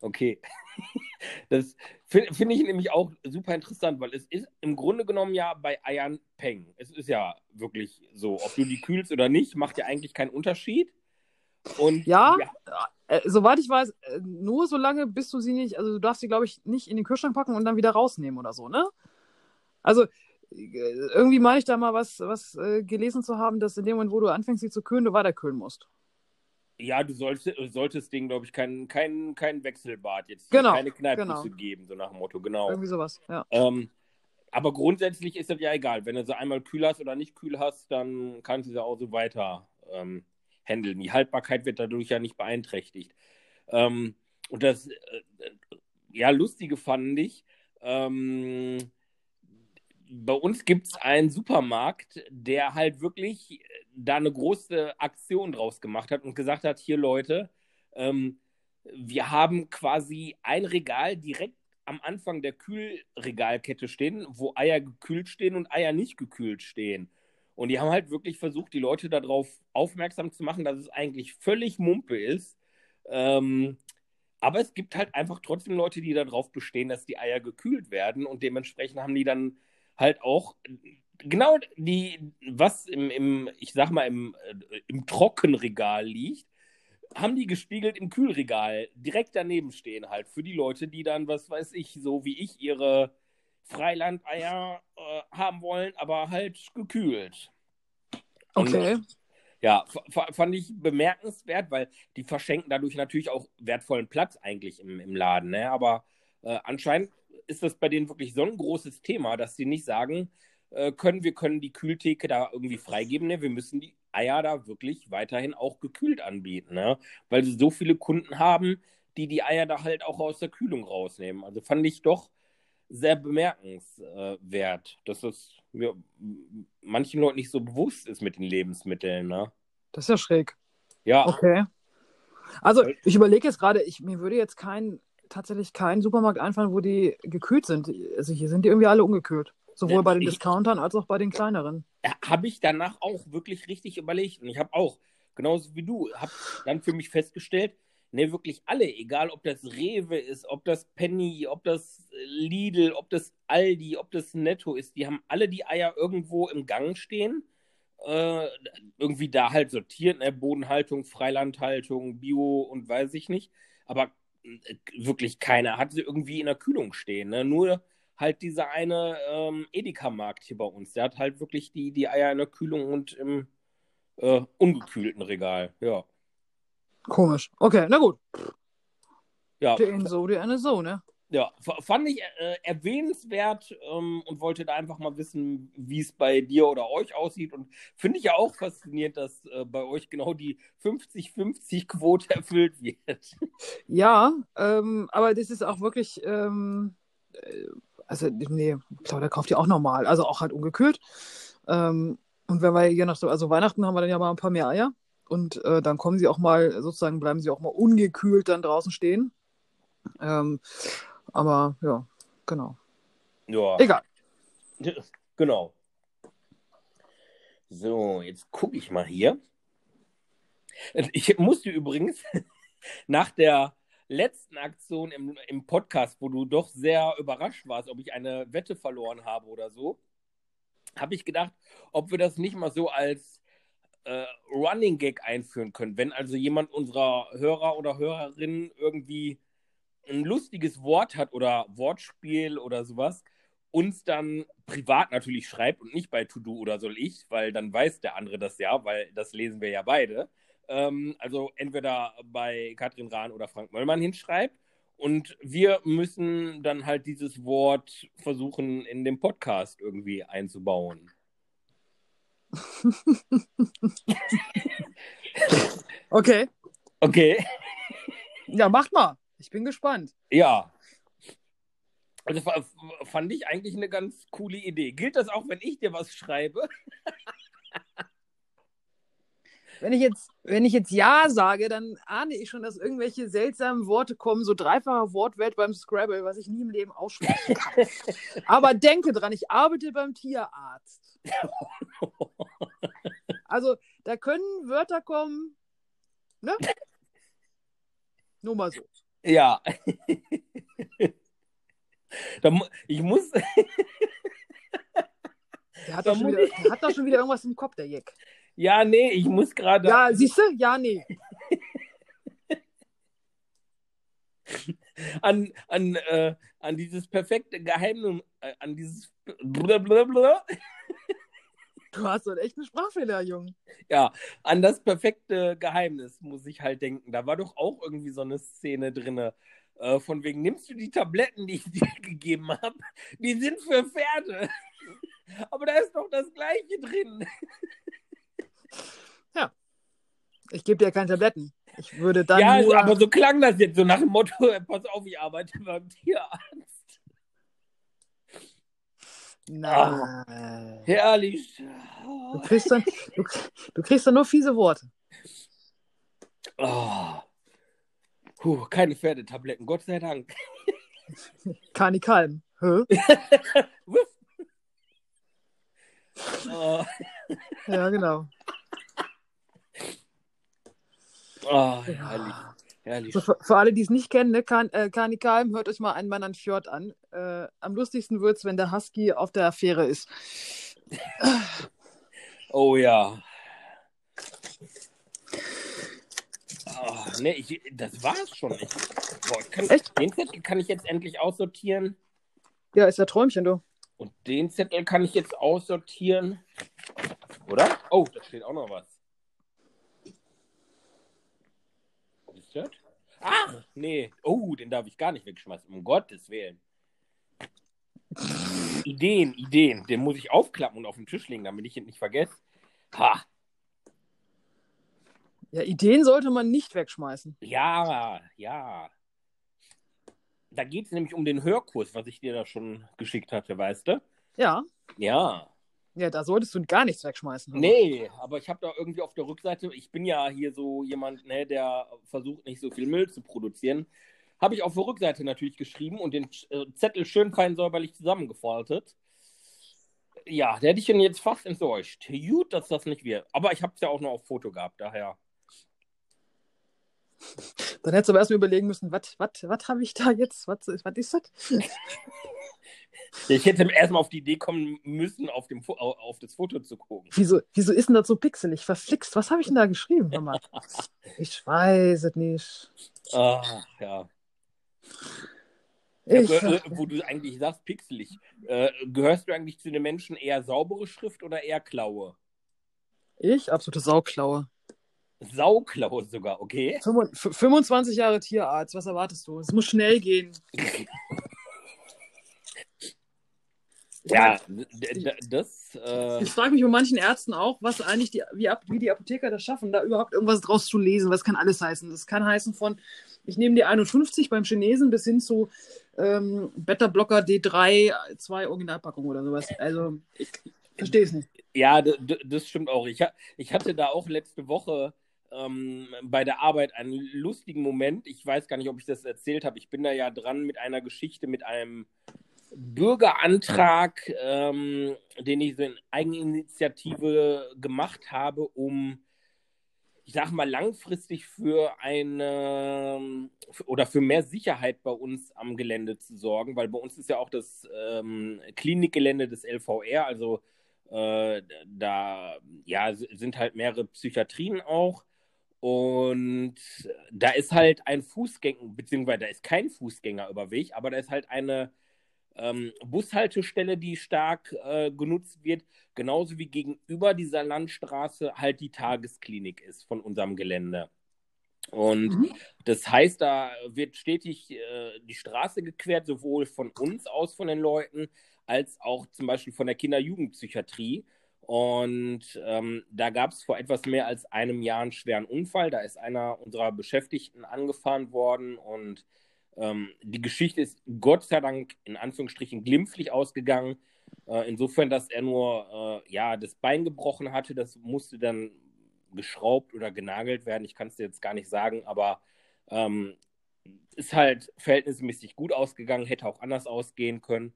Okay. Das finde find ich nämlich auch super interessant, weil es ist im Grunde genommen ja bei Eiern Peng. Es ist ja wirklich so, ob du die kühlst oder nicht, macht ja eigentlich keinen Unterschied. Und, ja, ja. Äh, soweit ich weiß, äh, nur solange bist du sie nicht, also du darfst sie, glaube ich, nicht in den Kühlschrank packen und dann wieder rausnehmen oder so, ne? Also irgendwie meine ich da mal was, was äh, gelesen zu haben, dass in dem Moment, wo du anfängst, sie zu kühlen, du weiterkühlen musst. Ja, du solltest, solltest denen, glaube ich, kein, kein, kein Wechselbad jetzt, genau, keine Kneippbusse genau. geben, so nach dem Motto, genau. Irgendwie sowas, ja. Ähm, aber grundsätzlich ist das ja egal. Wenn du sie einmal kühl hast oder nicht kühl hast, dann kannst du sie auch so weiter ähm, handeln. Die Haltbarkeit wird dadurch ja nicht beeinträchtigt. Ähm, und das, äh, ja, Lustige fand ich, ähm, bei uns gibt es einen Supermarkt, der halt wirklich da eine große Aktion draus gemacht hat und gesagt hat, hier Leute, ähm, wir haben quasi ein Regal direkt am Anfang der Kühlregalkette stehen, wo Eier gekühlt stehen und Eier nicht gekühlt stehen. Und die haben halt wirklich versucht, die Leute darauf aufmerksam zu machen, dass es eigentlich völlig Mumpe ist. Ähm, aber es gibt halt einfach trotzdem Leute, die darauf bestehen, dass die Eier gekühlt werden und dementsprechend haben die dann halt auch genau die, was im, im ich sag mal, im, äh, im Trockenregal liegt, haben die gespiegelt im Kühlregal direkt daneben stehen halt für die Leute, die dann, was weiß ich, so wie ich ihre Freilandeier äh, haben wollen, aber halt gekühlt. Okay. Und, ja, fand ich bemerkenswert, weil die verschenken dadurch natürlich auch wertvollen Platz eigentlich im, im Laden, ne? Aber äh, anscheinend ist das bei denen wirklich so ein großes Thema, dass sie nicht sagen äh, können, wir können die Kühltheke da irgendwie freigeben. Ne? Wir müssen die Eier da wirklich weiterhin auch gekühlt anbieten, ne? weil sie so viele Kunden haben, die die Eier da halt auch aus der Kühlung rausnehmen. Also fand ich doch sehr bemerkenswert, dass das mir manchen Leuten nicht so bewusst ist mit den Lebensmitteln. Ne? Das ist ja schräg. Ja. Okay. Also ich überlege jetzt gerade, ich, mir würde jetzt kein tatsächlich keinen Supermarkt einfallen, wo die gekühlt sind. Also hier sind die irgendwie alle ungekühlt. Sowohl bei den Discountern als auch bei den kleineren. Habe ich danach auch wirklich richtig überlegt. Und ich habe auch, genauso wie du, habe dann für mich festgestellt, ne, wirklich alle, egal ob das Rewe ist, ob das Penny, ob das Lidl, ob das Aldi, ob das Netto ist, die haben alle die Eier irgendwo im Gang stehen. Äh, irgendwie da halt sortiert, ne, Bodenhaltung, Freilandhaltung, Bio und weiß ich nicht. Aber wirklich keiner hat sie irgendwie in der Kühlung stehen. Ne? Nur halt dieser eine ähm, Edeka-Markt hier bei uns. Der hat halt wirklich die, die Eier in der Kühlung und im äh, ungekühlten Regal. Ja. Komisch. Okay, na gut. Ja. Eine so, der eine so, ne? Ja, fand ich äh, erwähnenswert ähm, und wollte da einfach mal wissen, wie es bei dir oder euch aussieht. Und finde ich ja auch faszinierend, dass äh, bei euch genau die 50-50-Quote erfüllt wird. Ja, ähm, aber das ist auch wirklich, ähm, äh, also nee, Claudia kauft ja auch normal, also auch halt ungekühlt. Ähm, und wenn wir je nach so, also Weihnachten haben wir dann ja mal ein paar mehr Eier. Und äh, dann kommen sie auch mal, sozusagen bleiben sie auch mal ungekühlt dann draußen stehen. Ähm, aber ja, genau. Ja. Egal. Genau. So, jetzt gucke ich mal hier. Ich musste übrigens nach der letzten Aktion im, im Podcast, wo du doch sehr überrascht warst, ob ich eine Wette verloren habe oder so, habe ich gedacht, ob wir das nicht mal so als äh, Running Gag einführen können. Wenn also jemand unserer Hörer oder Hörerinnen irgendwie ein lustiges Wort hat oder Wortspiel oder sowas uns dann privat natürlich schreibt und nicht bei To-Do oder soll ich, weil dann weiß der andere das ja, weil das lesen wir ja beide. Ähm, also entweder bei Katrin Rahn oder Frank Möllmann hinschreibt. Und wir müssen dann halt dieses Wort versuchen, in dem Podcast irgendwie einzubauen. okay. Okay. Ja, macht mal. Ich bin gespannt. Ja. Also fand ich eigentlich eine ganz coole Idee. Gilt das auch, wenn ich dir was schreibe? Wenn ich jetzt, wenn ich jetzt Ja sage, dann ahne ich schon, dass irgendwelche seltsamen Worte kommen, so dreifacher Wortwert beim Scrabble, was ich nie im Leben aussprechen kann. Aber denke dran, ich arbeite beim Tierarzt. Also, da können Wörter kommen, ne? Nur mal so. Ja. ich muss. Der hat, doch schon wieder, der hat doch schon wieder irgendwas im Kopf, der Jeck. Ja, nee, ich muss gerade. Ja, siehst du? Ja, nee. an, an, äh, an dieses perfekte Geheimnis, äh, an dieses blablabla. Du hast doch echt einen Sprachfehler, Junge. Ja, an das perfekte Geheimnis muss ich halt denken. Da war doch auch irgendwie so eine Szene drin. Äh, von wegen, nimmst du die Tabletten, die ich dir gegeben habe? Die sind für Pferde. Aber da ist doch das Gleiche drin. Ja. Ich gebe dir keine Tabletten. Ich würde dann. Ja, nur... aber so klang das jetzt so nach dem Motto: Pass auf, ich arbeite beim Tierarzt. Nein. Herrlich. Du kriegst, dann, du, du, kriegst dann nur fiese Worte. Oh. Puh, keine Pferdetabletten, Gott sei Dank. Kani Kalm. Hä? oh. Ja, genau. Oh, herrlich. Herrlich. So, für, für, alle, die es nicht kennen, ne, kan, äh, Kanikalm, hört euch mal einen Mann an Fjord an. Äh, am lustigsten wird es, wenn der Husky auf der Affäre ist. oh ja. Oh, nee, ich, das war's schon. Ich, boah, kann, Echt? Den Zettel kann ich jetzt endlich aussortieren. Ja, ist ja Träumchen, du. Und den Zettel kann ich jetzt aussortieren. Oder? Oh, da steht auch noch was. Ist das? Ach, nee. Oh, den darf ich gar nicht wegschmeißen. Um Gottes Willen. Ideen, Ideen. Den muss ich aufklappen und auf den Tisch legen, damit ich ihn nicht vergesse. Ha. Ja, Ideen sollte man nicht wegschmeißen. Ja, ja. Da geht es nämlich um den Hörkurs, was ich dir da schon geschickt hatte, weißt du? Ja. Ja. Ja, da solltest du gar nichts wegschmeißen. Aber. Nee, aber ich habe da irgendwie auf der Rückseite, ich bin ja hier so jemand, ne, der versucht nicht so viel Müll zu produzieren, habe ich auf der Rückseite natürlich geschrieben und den äh, Zettel schön fein säuberlich zusammengefaltet. Ja, der hätte ich ihn jetzt fast enttäuscht. Gut, dass das nicht wird. Aber ich habe es ja auch noch auf Foto gehabt, daher. Dann hättest du aber erstmal überlegen müssen, was habe ich da jetzt? Was ist das? Ich hätte erstmal auf die Idee kommen müssen, auf, dem, auf das Foto zu gucken. Wieso, wieso ist denn das so pixelig? Verflixt, was habe ich denn da geschrieben? ich weiß es nicht. Ach, ja. Ich, ja, wo du eigentlich sagst, pixelig. Äh, gehörst du eigentlich zu den Menschen eher saubere Schrift oder eher Klaue? Ich? Absolute Sauklaue. Sauklaue sogar, okay. 25 Jahre Tierarzt, was erwartest du? Es muss schnell gehen. Ja, das. Äh... Ich frage mich bei manchen Ärzten auch, was eigentlich die, wie, wie die Apotheker das schaffen, da überhaupt irgendwas draus zu lesen. Was kann alles heißen? Das kann heißen von, ich nehme die 51 beim Chinesen bis hin zu ähm, Beta-Blocker D3, zwei Originalpackungen oder sowas. Also, ich verstehe es nicht. Ja, das stimmt auch. Ich, ich hatte da auch letzte Woche ähm, bei der Arbeit einen lustigen Moment. Ich weiß gar nicht, ob ich das erzählt habe. Ich bin da ja dran mit einer Geschichte mit einem Bürgerantrag, ähm, den ich so in Eigeninitiative gemacht habe, um, ich sag mal, langfristig für eine oder für mehr Sicherheit bei uns am Gelände zu sorgen, weil bei uns ist ja auch das ähm, Klinikgelände des LVR, also äh, da ja, sind halt mehrere Psychiatrien auch. Und da ist halt ein Fußgänger, beziehungsweise da ist kein Fußgängerüberweg, aber da ist halt eine ähm, Bushaltestelle, die stark äh, genutzt wird, genauso wie gegenüber dieser Landstraße halt die Tagesklinik ist von unserem Gelände. Und mhm. das heißt, da wird stetig äh, die Straße gequert, sowohl von uns aus, von den Leuten, als auch zum Beispiel von der Kinder-Jugendpsychiatrie. Und ähm, da gab es vor etwas mehr als einem Jahr einen schweren Unfall. Da ist einer unserer Beschäftigten angefahren worden und ähm, die Geschichte ist Gott sei Dank in Anführungsstrichen glimpflich ausgegangen. Äh, insofern, dass er nur äh, ja, das Bein gebrochen hatte. Das musste dann geschraubt oder genagelt werden. Ich kann es dir jetzt gar nicht sagen, aber ähm, ist halt verhältnismäßig gut ausgegangen, hätte auch anders ausgehen können.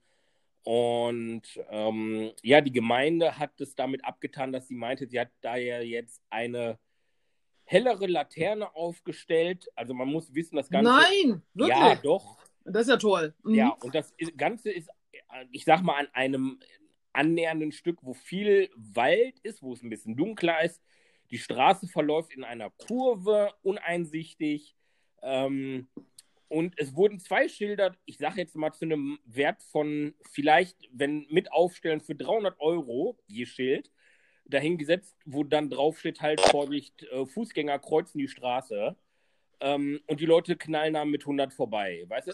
Und ähm, ja, die Gemeinde hat es damit abgetan, dass sie meinte, sie hat da ja jetzt eine hellere Laterne aufgestellt. Also man muss wissen, das Ganze. Nein, wirklich? Ja, doch. Das ist ja toll. Mhm. Ja, und das Ganze ist, ich sag mal, an einem annähernden Stück, wo viel Wald ist, wo es ein bisschen dunkler ist. Die Straße verläuft in einer Kurve, uneinsichtig. Ähm, und es wurden zwei Schilder, ich sage jetzt mal zu einem Wert von vielleicht, wenn mit Aufstellen für 300 Euro je Schild, dahingesetzt, wo dann draufsteht halt Vorsicht, äh, Fußgänger kreuzen die Straße. Ähm, und die Leute knallen da mit 100 vorbei. Weißt du?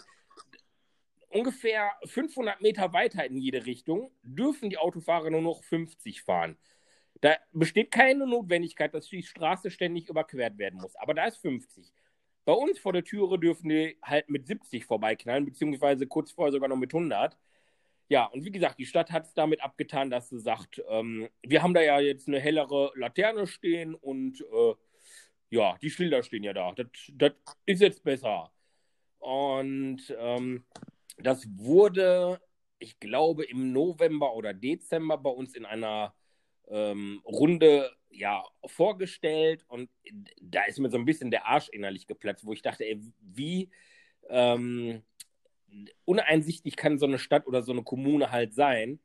Ungefähr 500 Meter weiter in jede Richtung dürfen die Autofahrer nur noch 50 fahren. Da besteht keine Notwendigkeit, dass die Straße ständig überquert werden muss. Aber da ist 50. Bei uns vor der Türe dürfen die halt mit 70 vorbeiknallen, beziehungsweise kurz vorher sogar noch mit 100. Ja, und wie gesagt, die Stadt hat es damit abgetan, dass sie sagt, ähm, wir haben da ja jetzt eine hellere Laterne stehen und äh, ja, die Schilder stehen ja da. Das, ist jetzt besser. Und ähm, das wurde, ich glaube, im November oder Dezember bei uns in einer ähm, Runde ja, vorgestellt und da ist mir so ein bisschen der Arsch innerlich geplatzt, wo ich dachte, ey, wie ähm, uneinsichtig kann so eine Stadt oder so eine Kommune halt sein.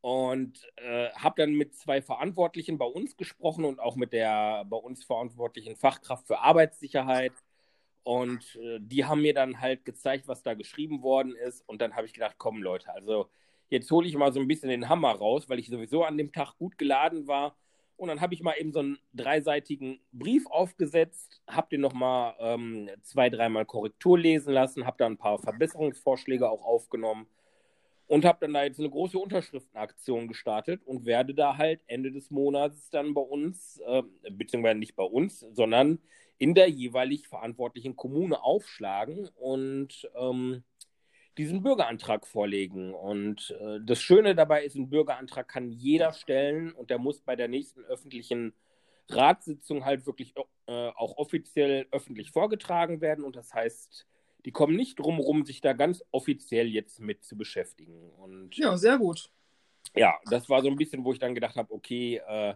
Und äh, habe dann mit zwei Verantwortlichen bei uns gesprochen und auch mit der bei uns verantwortlichen Fachkraft für Arbeitssicherheit. Und äh, die haben mir dann halt gezeigt, was da geschrieben worden ist. Und dann habe ich gedacht, komm Leute, also jetzt hole ich mal so ein bisschen den Hammer raus, weil ich sowieso an dem Tag gut geladen war. Und dann habe ich mal eben so einen dreiseitigen Brief aufgesetzt, habe den nochmal ähm, zwei, dreimal Korrektur lesen lassen, habe da ein paar Verbesserungsvorschläge auch aufgenommen und habe dann da jetzt eine große Unterschriftenaktion gestartet und werde da halt Ende des Monats dann bei uns, äh, beziehungsweise nicht bei uns, sondern in der jeweilig verantwortlichen Kommune aufschlagen und ähm, diesen Bürgerantrag vorlegen. Und äh, das Schöne dabei ist, ein Bürgerantrag kann jeder stellen und der muss bei der nächsten öffentlichen Ratssitzung halt wirklich äh, auch offiziell öffentlich vorgetragen werden. Und das heißt, die kommen nicht drum rum, sich da ganz offiziell jetzt mit zu beschäftigen. Und, ja, sehr gut. Ja, das war so ein bisschen, wo ich dann gedacht habe, okay, äh,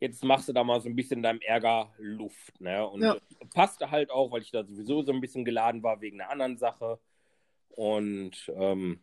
jetzt machst du da mal so ein bisschen deinem Ärger Luft. Ne? Und ja. passte halt auch, weil ich da sowieso so ein bisschen geladen war wegen einer anderen Sache. Und ähm,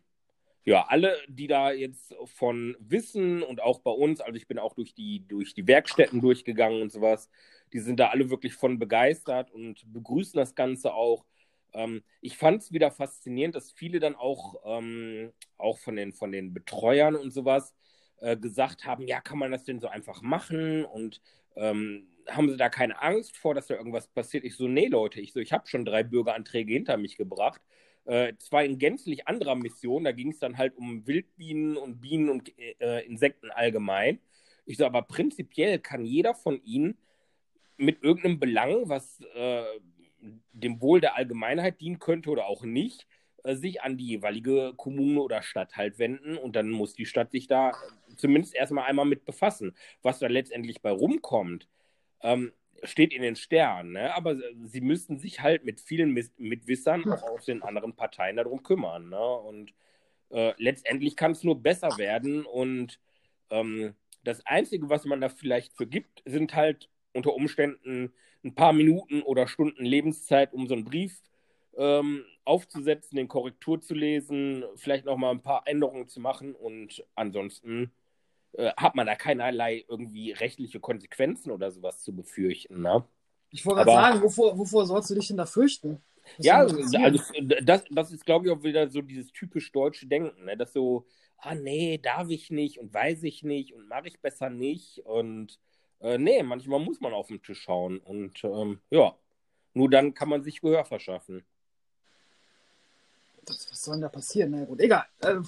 ja, alle, die da jetzt von wissen und auch bei uns, also ich bin auch durch die, durch die Werkstätten durchgegangen und sowas, die sind da alle wirklich von begeistert und begrüßen das Ganze auch. Ähm, ich fand es wieder faszinierend, dass viele dann auch, ähm, auch von den, von den Betreuern und sowas äh, gesagt haben, ja, kann man das denn so einfach machen und ähm, haben sie da keine Angst vor, dass da irgendwas passiert? Ich so, nee, Leute, ich so, ich habe schon drei Bürgeranträge hinter mich gebracht äh, zwar in gänzlich anderer Mission, da ging es dann halt um Wildbienen und Bienen und äh, Insekten allgemein. Ich sage aber prinzipiell kann jeder von ihnen mit irgendeinem Belang, was äh, dem Wohl der Allgemeinheit dienen könnte oder auch nicht, äh, sich an die jeweilige Kommune oder Stadt halt wenden und dann muss die Stadt sich da zumindest erstmal einmal mit befassen. Was da letztendlich bei rumkommt, ähm, steht in den Sternen, ne? aber sie müssten sich halt mit vielen Mitwissern auch aus den anderen Parteien darum kümmern. Ne? Und äh, letztendlich kann es nur besser werden. Und ähm, das Einzige, was man da vielleicht für gibt, sind halt unter Umständen ein paar Minuten oder Stunden Lebenszeit, um so einen Brief ähm, aufzusetzen, den Korrektur zu lesen, vielleicht noch mal ein paar Änderungen zu machen und ansonsten äh, hat man da keinerlei irgendwie rechtliche Konsequenzen oder sowas zu befürchten. Ne? Ich wollte gerade sagen, wovor, wovor sollst du dich denn da fürchten? ja, also das, das ist, glaube ich, auch wieder so dieses typisch deutsche Denken, ne? dass so, ah nee, darf ich nicht und weiß ich nicht und mache ich besser nicht und äh, nee, manchmal muss man auf den Tisch schauen und ähm, ja, nur dann kann man sich Gehör verschaffen. Das, was soll denn da passieren? Na gut, egal. Äh,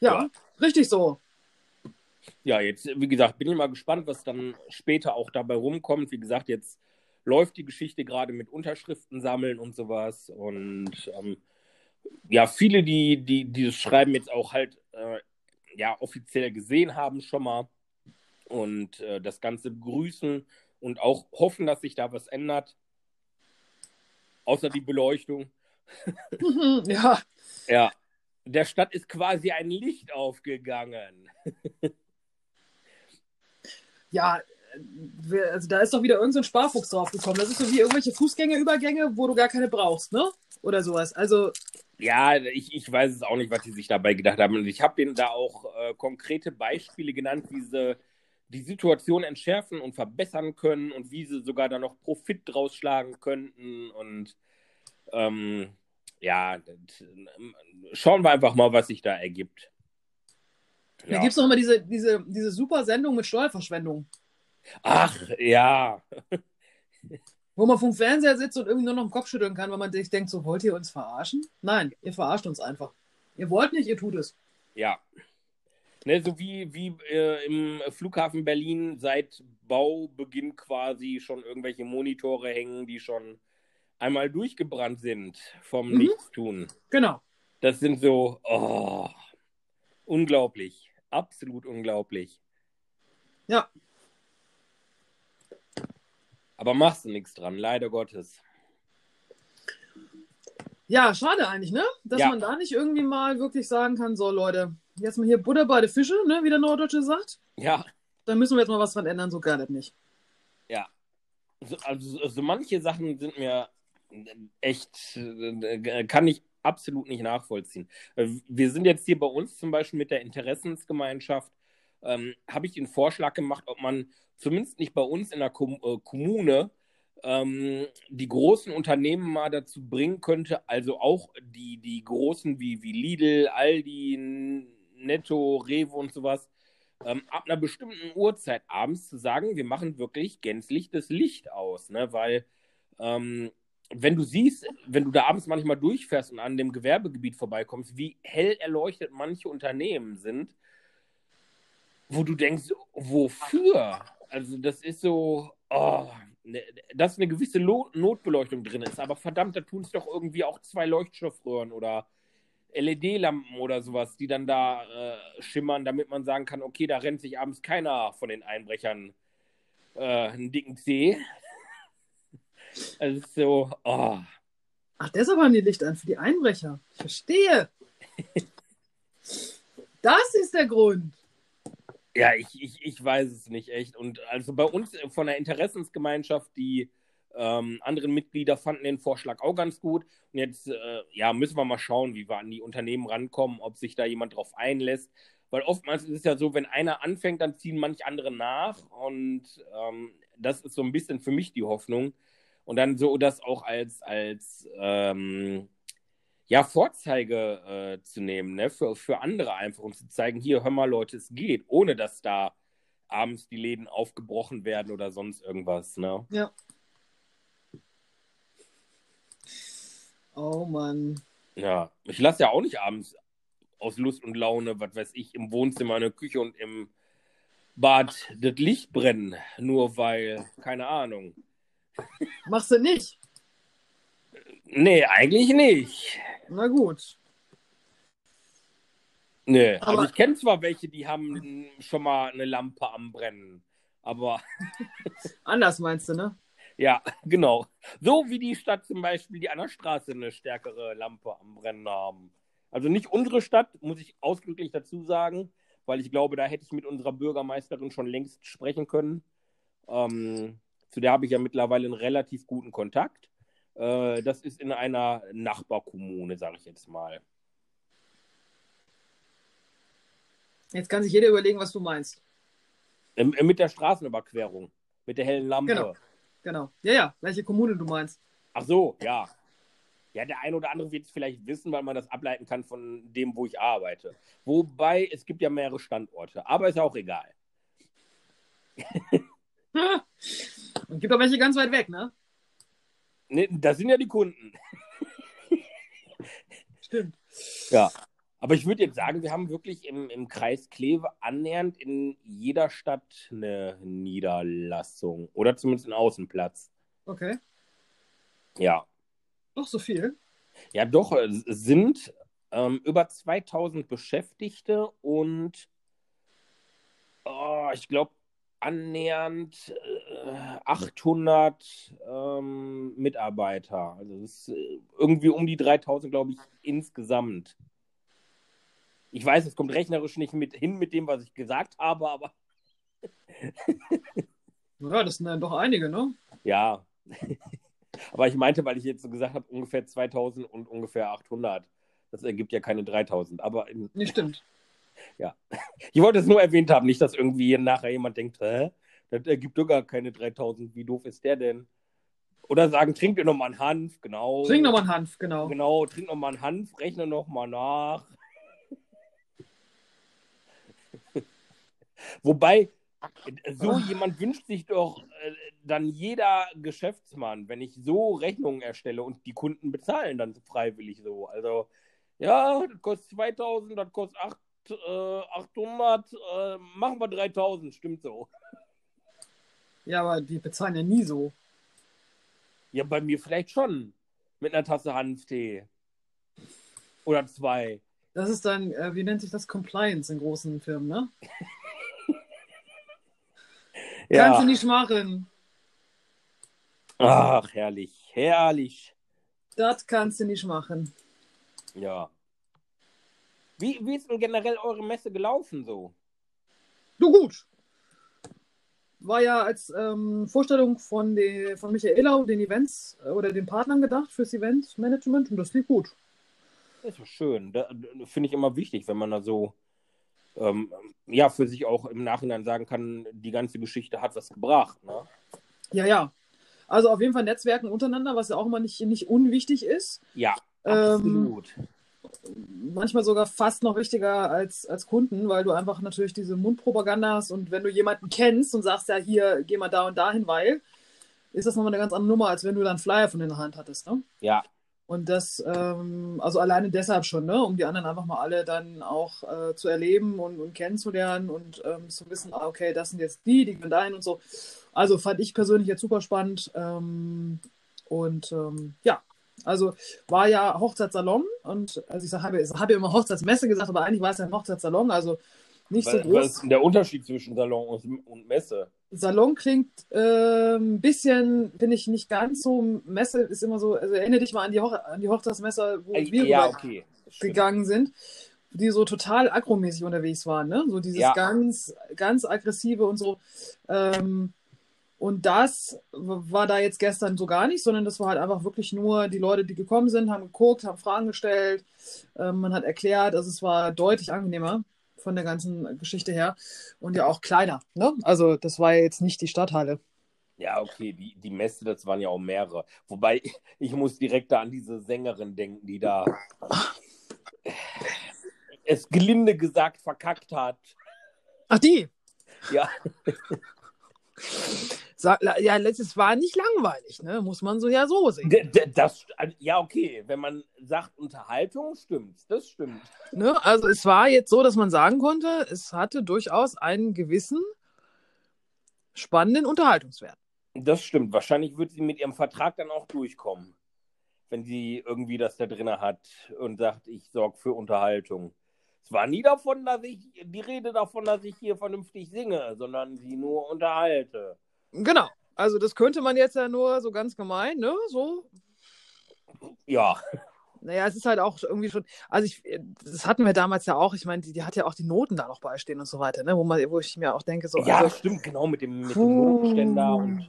ja, ja, richtig so. Ja, jetzt, wie gesagt, bin ich mal gespannt, was dann später auch dabei rumkommt. Wie gesagt, jetzt läuft die Geschichte gerade mit Unterschriften sammeln und sowas. Und ähm, ja, viele, die, die dieses Schreiben jetzt auch halt äh, ja, offiziell gesehen haben schon mal und äh, das Ganze begrüßen und auch hoffen, dass sich da was ändert. Außer die Beleuchtung. ja. Ja. Der Stadt ist quasi ein Licht aufgegangen. ja, also da ist doch wieder irgendein so Sparfuchs draufgekommen. Das ist so wie irgendwelche Fußgängerübergänge, wo du gar keine brauchst, ne? Oder sowas. Also. Ja, ich, ich weiß es auch nicht, was die sich dabei gedacht haben. Und ich habe denen da auch äh, konkrete Beispiele genannt, wie sie die Situation entschärfen und verbessern können und wie sie sogar da noch Profit draus schlagen könnten. Und ähm, ja, das, schauen wir einfach mal, was sich da ergibt. Ja. Da gibt es doch immer diese, diese, diese super Sendung mit Steuerverschwendung. Ach, ja. Wo man vom Fernseher sitzt und irgendwie nur noch den Kopf schütteln kann, weil man sich denkt, so wollt ihr uns verarschen? Nein, ihr verarscht uns einfach. Ihr wollt nicht, ihr tut es. Ja. Ne, so wie, wie äh, im Flughafen Berlin seit Baubeginn quasi schon irgendwelche Monitore hängen, die schon einmal durchgebrannt sind vom mhm. Nichtstun. Genau. Das sind so, oh, unglaublich. Absolut unglaublich. Ja. Aber machst du nichts dran, leider Gottes. Ja, schade eigentlich, ne? Dass ja. man da nicht irgendwie mal wirklich sagen kann, so Leute, jetzt mal hier Butter bei den Fische, ne? wie der Norddeutsche sagt. Ja. Da müssen wir jetzt mal was dran ändern, so gar nicht. Ja. So, also so manche Sachen sind mir echt, äh, kann ich absolut nicht nachvollziehen. Wir sind jetzt hier bei uns zum Beispiel mit der Interessensgemeinschaft ähm, habe ich den Vorschlag gemacht, ob man zumindest nicht bei uns in der Kom äh, Kommune ähm, die großen Unternehmen mal dazu bringen könnte, also auch die, die großen wie, wie Lidl, Aldi, Netto, Rewe und sowas, ähm, ab einer bestimmten Uhrzeit abends zu sagen, wir machen wirklich gänzlich das Licht aus, ne? weil ähm, wenn du siehst, wenn du da abends manchmal durchfährst und an dem Gewerbegebiet vorbeikommst, wie hell erleuchtet manche Unternehmen sind, wo du denkst, wofür? Also das ist so, oh, ne, dass eine gewisse Lo Notbeleuchtung drin ist, aber verdammt, da tun es doch irgendwie auch zwei Leuchtstoffröhren oder LED-Lampen oder sowas, die dann da äh, schimmern, damit man sagen kann, okay, da rennt sich abends keiner von den Einbrechern äh, einen dicken Zeh. Also so, oh. Ach, deshalb haben die Licht an für die Einbrecher. Ich verstehe. das ist der Grund. Ja, ich, ich, ich weiß es nicht echt. Und also bei uns von der Interessensgemeinschaft, die ähm, anderen Mitglieder fanden den Vorschlag auch ganz gut. Und jetzt äh, ja, müssen wir mal schauen, wie wir an die Unternehmen rankommen, ob sich da jemand drauf einlässt. Weil oftmals ist es ja so, wenn einer anfängt, dann ziehen manche andere nach. Und ähm, das ist so ein bisschen für mich die Hoffnung. Und dann so das auch als, als ähm, ja, Vorzeige äh, zu nehmen, ne? für, für andere einfach und zu zeigen, hier, hör mal, Leute, es geht, ohne dass da abends die Läden aufgebrochen werden oder sonst irgendwas. Ne? Ja. Oh Mann. Ja, ich lasse ja auch nicht abends aus Lust und Laune, was weiß ich, im Wohnzimmer, in der Küche und im Bad das Licht brennen, nur weil, keine Ahnung. Machst du nicht? Nee, eigentlich nicht. Na gut. Nee, aber also ich kenne zwar welche, die haben schon mal eine Lampe am Brennen, aber. Anders meinst du, ne? Ja, genau. So wie die Stadt zum Beispiel, die an der Straße eine stärkere Lampe am Brennen haben. Also nicht unsere Stadt, muss ich ausdrücklich dazu sagen, weil ich glaube, da hätte ich mit unserer Bürgermeisterin schon längst sprechen können. Ähm, zu der habe ich ja mittlerweile einen relativ guten Kontakt. Äh, das ist in einer Nachbarkommune, sage ich jetzt mal. Jetzt kann sich jeder überlegen, was du meinst. Ähm, mit der Straßenüberquerung, mit der hellen Lampe. Genau, genau. Ja, ja, welche Kommune du meinst. Ach so, ja. Ja, der eine oder andere wird es vielleicht wissen, weil man das ableiten kann von dem, wo ich arbeite. Wobei, es gibt ja mehrere Standorte, aber ist auch egal. Und gibt auch welche ganz weit weg, ne? Ne, das sind ja die Kunden. Stimmt. Ja. Aber ich würde jetzt sagen, wir haben wirklich im, im Kreis Kleve annähernd in jeder Stadt eine Niederlassung. Oder zumindest einen Außenplatz. Okay. Ja. Doch so viel? Ja, doch, es sind ähm, über 2000 Beschäftigte und oh, ich glaube annähernd äh, 800 ähm, Mitarbeiter. Also es ist äh, irgendwie um die 3000, glaube ich, insgesamt. Ich weiß, es kommt rechnerisch nicht mit hin mit dem, was ich gesagt habe, aber. ja, das sind dann doch einige, ne? Ja. aber ich meinte, weil ich jetzt so gesagt habe, ungefähr 2000 und ungefähr 800. Das ergibt ja keine 3000. Aber. Nee, stimmt. Ja. Ich wollte es nur erwähnt haben, nicht, dass irgendwie nachher jemand denkt, hä? Das ergibt doch gar keine 3000. Wie doof ist der denn? Oder sagen, trink dir nochmal einen Hanf, genau. Trink nochmal einen Hanf, genau. Genau, trink nochmal einen Hanf, rechne nochmal nach. Wobei, so jemand wünscht sich doch äh, dann jeder Geschäftsmann, wenn ich so Rechnungen erstelle und die Kunden bezahlen dann freiwillig so. Also, ja, das kostet 2000, das kostet 8, äh, 800, äh, machen wir 3000, stimmt so. Ja, aber die bezahlen ja nie so. Ja, bei mir vielleicht schon. Mit einer Tasse Hanftee. Oder zwei. Das ist dann, äh, wie nennt sich das, Compliance in großen Firmen, ne? ja. Kannst du nicht machen. Ach, herrlich, herrlich. Das kannst du nicht machen. Ja. Wie, wie ist denn generell eure Messe gelaufen so? Du gut. War ja als ähm, Vorstellung von, die, von Michaela und den Events äh, oder den Partnern gedacht fürs Eventmanagement und das lief gut. Das ist schön. Da, Finde ich immer wichtig, wenn man da so ähm, ja für sich auch im Nachhinein sagen kann, die ganze Geschichte hat was gebracht. Ne? Ja, ja. Also auf jeden Fall Netzwerken untereinander, was ja auch immer nicht, nicht unwichtig ist. Ja, ähm, absolut. Ähm, manchmal sogar fast noch wichtiger als, als Kunden, weil du einfach natürlich diese Mundpropaganda hast und wenn du jemanden kennst und sagst, ja, hier, geh mal da und dahin, weil, ist das nochmal eine ganz andere Nummer, als wenn du dann Flyer von in der Hand hattest, ne? Ja, und das, ähm, also alleine deshalb schon, ne? um die anderen einfach mal alle dann auch äh, zu erleben und, und kennenzulernen und ähm, zu wissen, ah, okay, das sind jetzt die, die gehen dahin und so. Also fand ich persönlich jetzt super spannend. Ähm, und ähm, ja, also war ja Hochzeitssalon und also ich sag, habe, habe ja immer Hochzeitsmesse gesagt, aber eigentlich war es ja ein Hochzeitssalon, also nicht so groß. Was ist denn der Unterschied zwischen Salon und Messe? Salon klingt äh, ein bisschen, finde ich, nicht ganz so. Messe ist immer so, also erinnere dich mal an die, Hoch an die Hochzeitsmesse, wo äh, wir ja, okay. gegangen sind, die so total agromäßig unterwegs waren, ne? So dieses ja. ganz, ganz aggressive und so. Ähm, und das war da jetzt gestern so gar nicht, sondern das war halt einfach wirklich nur die Leute, die gekommen sind, haben geguckt, haben Fragen gestellt, ähm, man hat erklärt, also es war deutlich angenehmer von der ganzen Geschichte her und ja auch kleiner. Ne? Also das war ja jetzt nicht die Stadthalle. Ja, okay, die, die Messe, das waren ja auch mehrere. Wobei, ich muss direkt da an diese Sängerin denken, die da es gelinde gesagt verkackt hat. Ach, die? Ja. ja, letztes war nicht langweilig, ne? Muss man so ja so sehen. Das, ja, okay, wenn man sagt Unterhaltung, stimmt, das stimmt. Ne? Also es war jetzt so, dass man sagen konnte, es hatte durchaus einen gewissen spannenden Unterhaltungswert. Das stimmt. Wahrscheinlich wird sie mit ihrem Vertrag dann auch durchkommen, wenn sie irgendwie das da drin hat und sagt, ich sorge für Unterhaltung. Es war nie davon, dass ich die Rede davon, dass ich hier vernünftig singe, sondern sie nur unterhalte. Genau. Also das könnte man jetzt ja nur so ganz gemein, ne? So. Ja. Naja, es ist halt auch irgendwie schon, also ich, das hatten wir damals ja auch, ich meine, die, die hat ja auch die Noten da noch beistehen und so weiter, ne? Wo, man, wo ich mir auch denke, so. Ja, also, stimmt, genau, mit dem, mit dem Notenständer und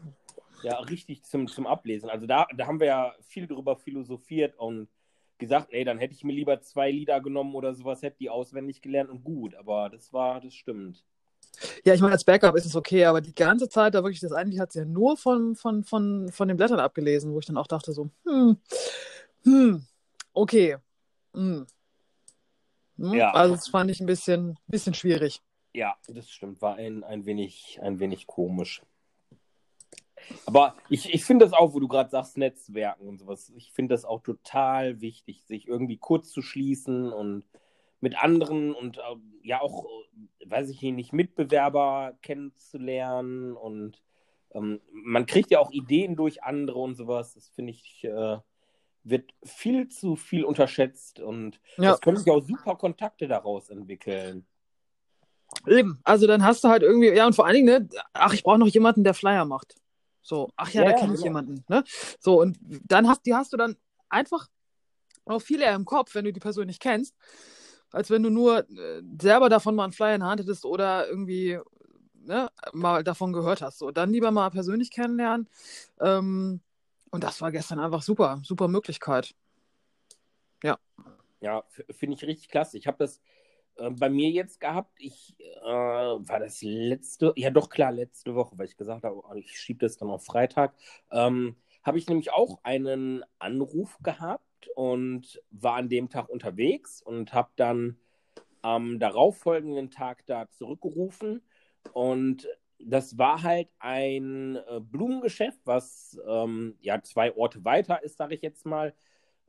ja, richtig zum, zum Ablesen. Also da, da haben wir ja viel drüber philosophiert und gesagt, ey, dann hätte ich mir lieber zwei Lieder genommen oder sowas, hätte die auswendig gelernt und gut, aber das war, das stimmt. Ja, ich meine, als Backup ist es okay, aber die ganze Zeit, da wirklich, das eigentlich hat sie ja nur von, von, von, von den Blättern abgelesen, wo ich dann auch dachte so, hm, hm, okay. Hm. Hm, Ja. Also das fand ich ein bisschen, bisschen schwierig. Ja, das stimmt, war ein, ein, wenig, ein wenig komisch. Aber ich, ich finde das auch, wo du gerade sagst, Netzwerken und sowas, ich finde das auch total wichtig, sich irgendwie kurz zu schließen und mit anderen und äh, ja auch, äh, weiß ich nicht, Mitbewerber kennenzulernen und ähm, man kriegt ja auch Ideen durch andere und sowas. Das finde ich, äh, wird viel zu viel unterschätzt und Ja. es können sich auch super Kontakte daraus entwickeln. Eben. Also dann hast du halt irgendwie, ja, und vor allen Dingen, ne, ach, ich brauche noch jemanden, der Flyer macht. So, ach ja, Ja, da ja, kenne ich genau. jemanden. Ne? So, und dann hast, die hast du dann einfach auch viel eher im Kopf, wenn du die Person nicht kennst, als wenn du nur äh, selber davon mal einen Flyer in der Hand hättest oder irgendwie ne, mal davon gehört hast. So, dann lieber mal persönlich kennenlernen. Ähm, und das war gestern einfach super, super Möglichkeit. Ja, f- finde ich richtig klasse. Ich habe das äh, bei mir jetzt gehabt. Ich äh, war das letzte, ja doch klar, letzte Woche, weil ich gesagt habe, oh, ich schiebe das dann auf Freitag. Ähm, habe ich nämlich auch einen Anruf gehabt und war an dem Tag unterwegs und habe dann am darauffolgenden Tag da zurückgerufen. Und das war halt ein äh, Blumengeschäft, was ähm, ja zwei Orte weiter ist, sage ich jetzt mal.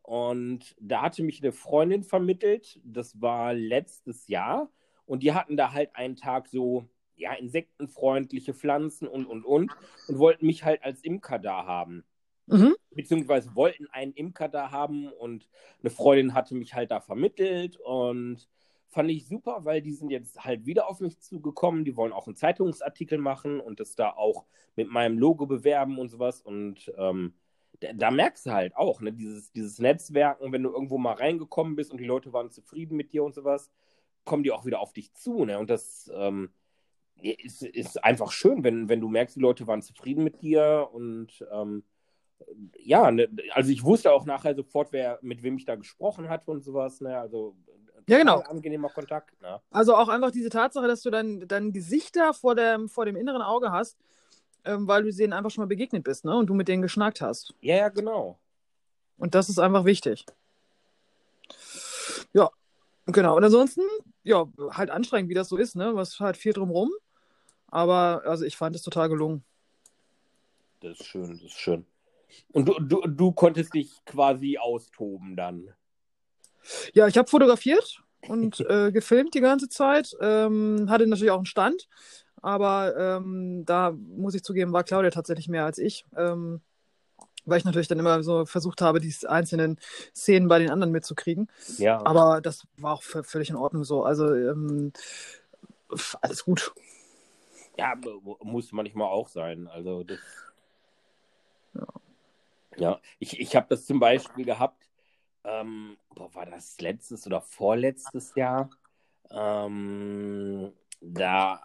Und da hatte mich eine Freundin vermittelt, das war letztes Jahr. Und die hatten da halt einen Tag so, ja, insektenfreundliche Pflanzen und, und, und. Und wollten mich halt als Imker da haben. Mhm. Beziehungsweise wollten einen Imker da haben. Und eine Freundin hatte mich halt da vermittelt. Und fand ich super, weil die sind jetzt halt wieder auf mich zugekommen. Die wollen auch einen Zeitungsartikel machen und das da auch mit meinem Logo bewerben und sowas. Und ähm, da, da merkst du halt auch, ne, dieses, dieses Netzwerken, wenn du irgendwo mal reingekommen bist und die Leute waren zufrieden mit dir und sowas, kommen die auch wieder auf dich zu, ne? Und das ähm, ist, ist einfach schön, wenn, wenn du merkst, die Leute waren zufrieden mit dir und ähm, ja, ne, also ich wusste auch nachher sofort, wer mit wem ich da gesprochen hatte und sowas, ne? Also Ja, genau. angenehmer Kontakt, ne? Also auch einfach diese Tatsache, dass du dann, dann Gesichter vor dem, vor dem inneren Auge hast, ähm, weil du denen einfach schon mal begegnet bist, ne? Und du mit denen geschnackt hast. Ja, ja, genau. Und das ist einfach wichtig. Ja, genau. Und ansonsten, ja, halt anstrengend, wie das so ist, ne? Was halt viel drumrum. Aber also ich fand es total gelungen. Das ist schön, das ist schön. Und du, du, du konntest dich quasi austoben dann. Ja, ich habe fotografiert und äh, gefilmt die ganze Zeit. Ähm, hatte natürlich auch einen Stand, aber ähm, da muss ich zugeben, war Claudia tatsächlich mehr als ich. Ähm, weil ich natürlich dann immer so versucht habe, die einzelnen Szenen bei den anderen mitzukriegen. Ja. Aber das war auch völlig in Ordnung so. Also ähm, alles gut. Ja, mu- muss manchmal auch sein. Also das. Ja. Ja, ich, ich habe das zum Beispiel gehabt, ähm, boah, war das letztes oder vorletztes Jahr? Ähm, da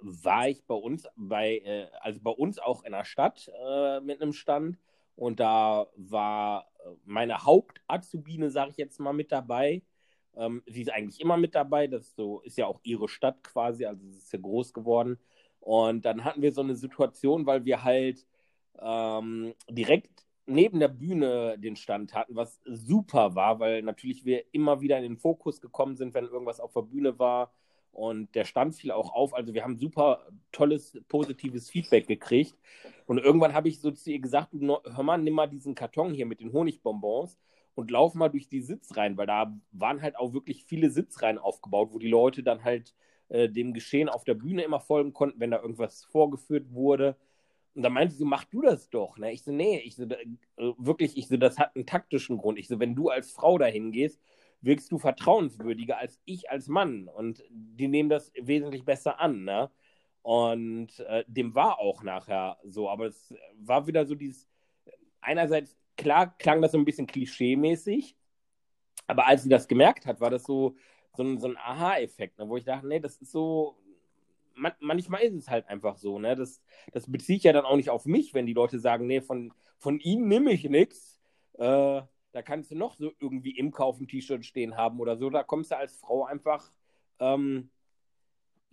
war ich bei uns bei, äh, also bei uns auch in der Stadt äh, mit einem Stand und da war äh, meine Haupt-Azubine, sage ich jetzt mal, mit dabei. Ähm, sie ist eigentlich immer mit dabei, das so ist ja auch ihre Stadt quasi, also sie ist ja groß geworden. Und dann hatten wir so eine Situation, weil wir halt ähm, direkt neben der Bühne den Stand hatten, was super war, weil natürlich wir immer wieder in den Fokus gekommen sind, wenn irgendwas auf der Bühne war. Und der Stand fiel auch auf. Also wir haben super tolles, positives Feedback gekriegt. Und irgendwann habe ich so zu ihr gesagt, du, hör mal, nimm mal diesen Karton hier mit den Honigbonbons und lauf mal durch die Sitzreihen, weil da waren halt auch wirklich viele Sitzreihen aufgebaut, wo die Leute dann halt äh, dem Geschehen auf der Bühne immer folgen konnten, wenn da irgendwas vorgeführt wurde. Und dann meinte sie, mach du das doch. Ne? Ich so, nee, ich so, da- äh, wirklich, ich so, das hat einen taktischen Grund. Ich so, wenn du als Frau dahin gehst, wirkst du vertrauenswürdiger als ich als Mann. Und die nehmen das wesentlich besser an, ne? Und äh, dem war auch nachher so, aber es war wieder so dieses, einerseits, klar klang das so ein bisschen klischee-mäßig, aber als sie das gemerkt hat, war das so, so ein, so ein Aha-Effekt, ne, wo ich dachte, nee, das ist so, man, manchmal ist es halt einfach so, ne? Das, das beziehe ich ja dann auch nicht auf mich, wenn die Leute sagen, nee, von, von ihm nehme ich nichts. Äh, da kannst du noch so irgendwie Imker auf dem T-Shirt stehen haben oder so. Da kommst du als Frau einfach, ähm,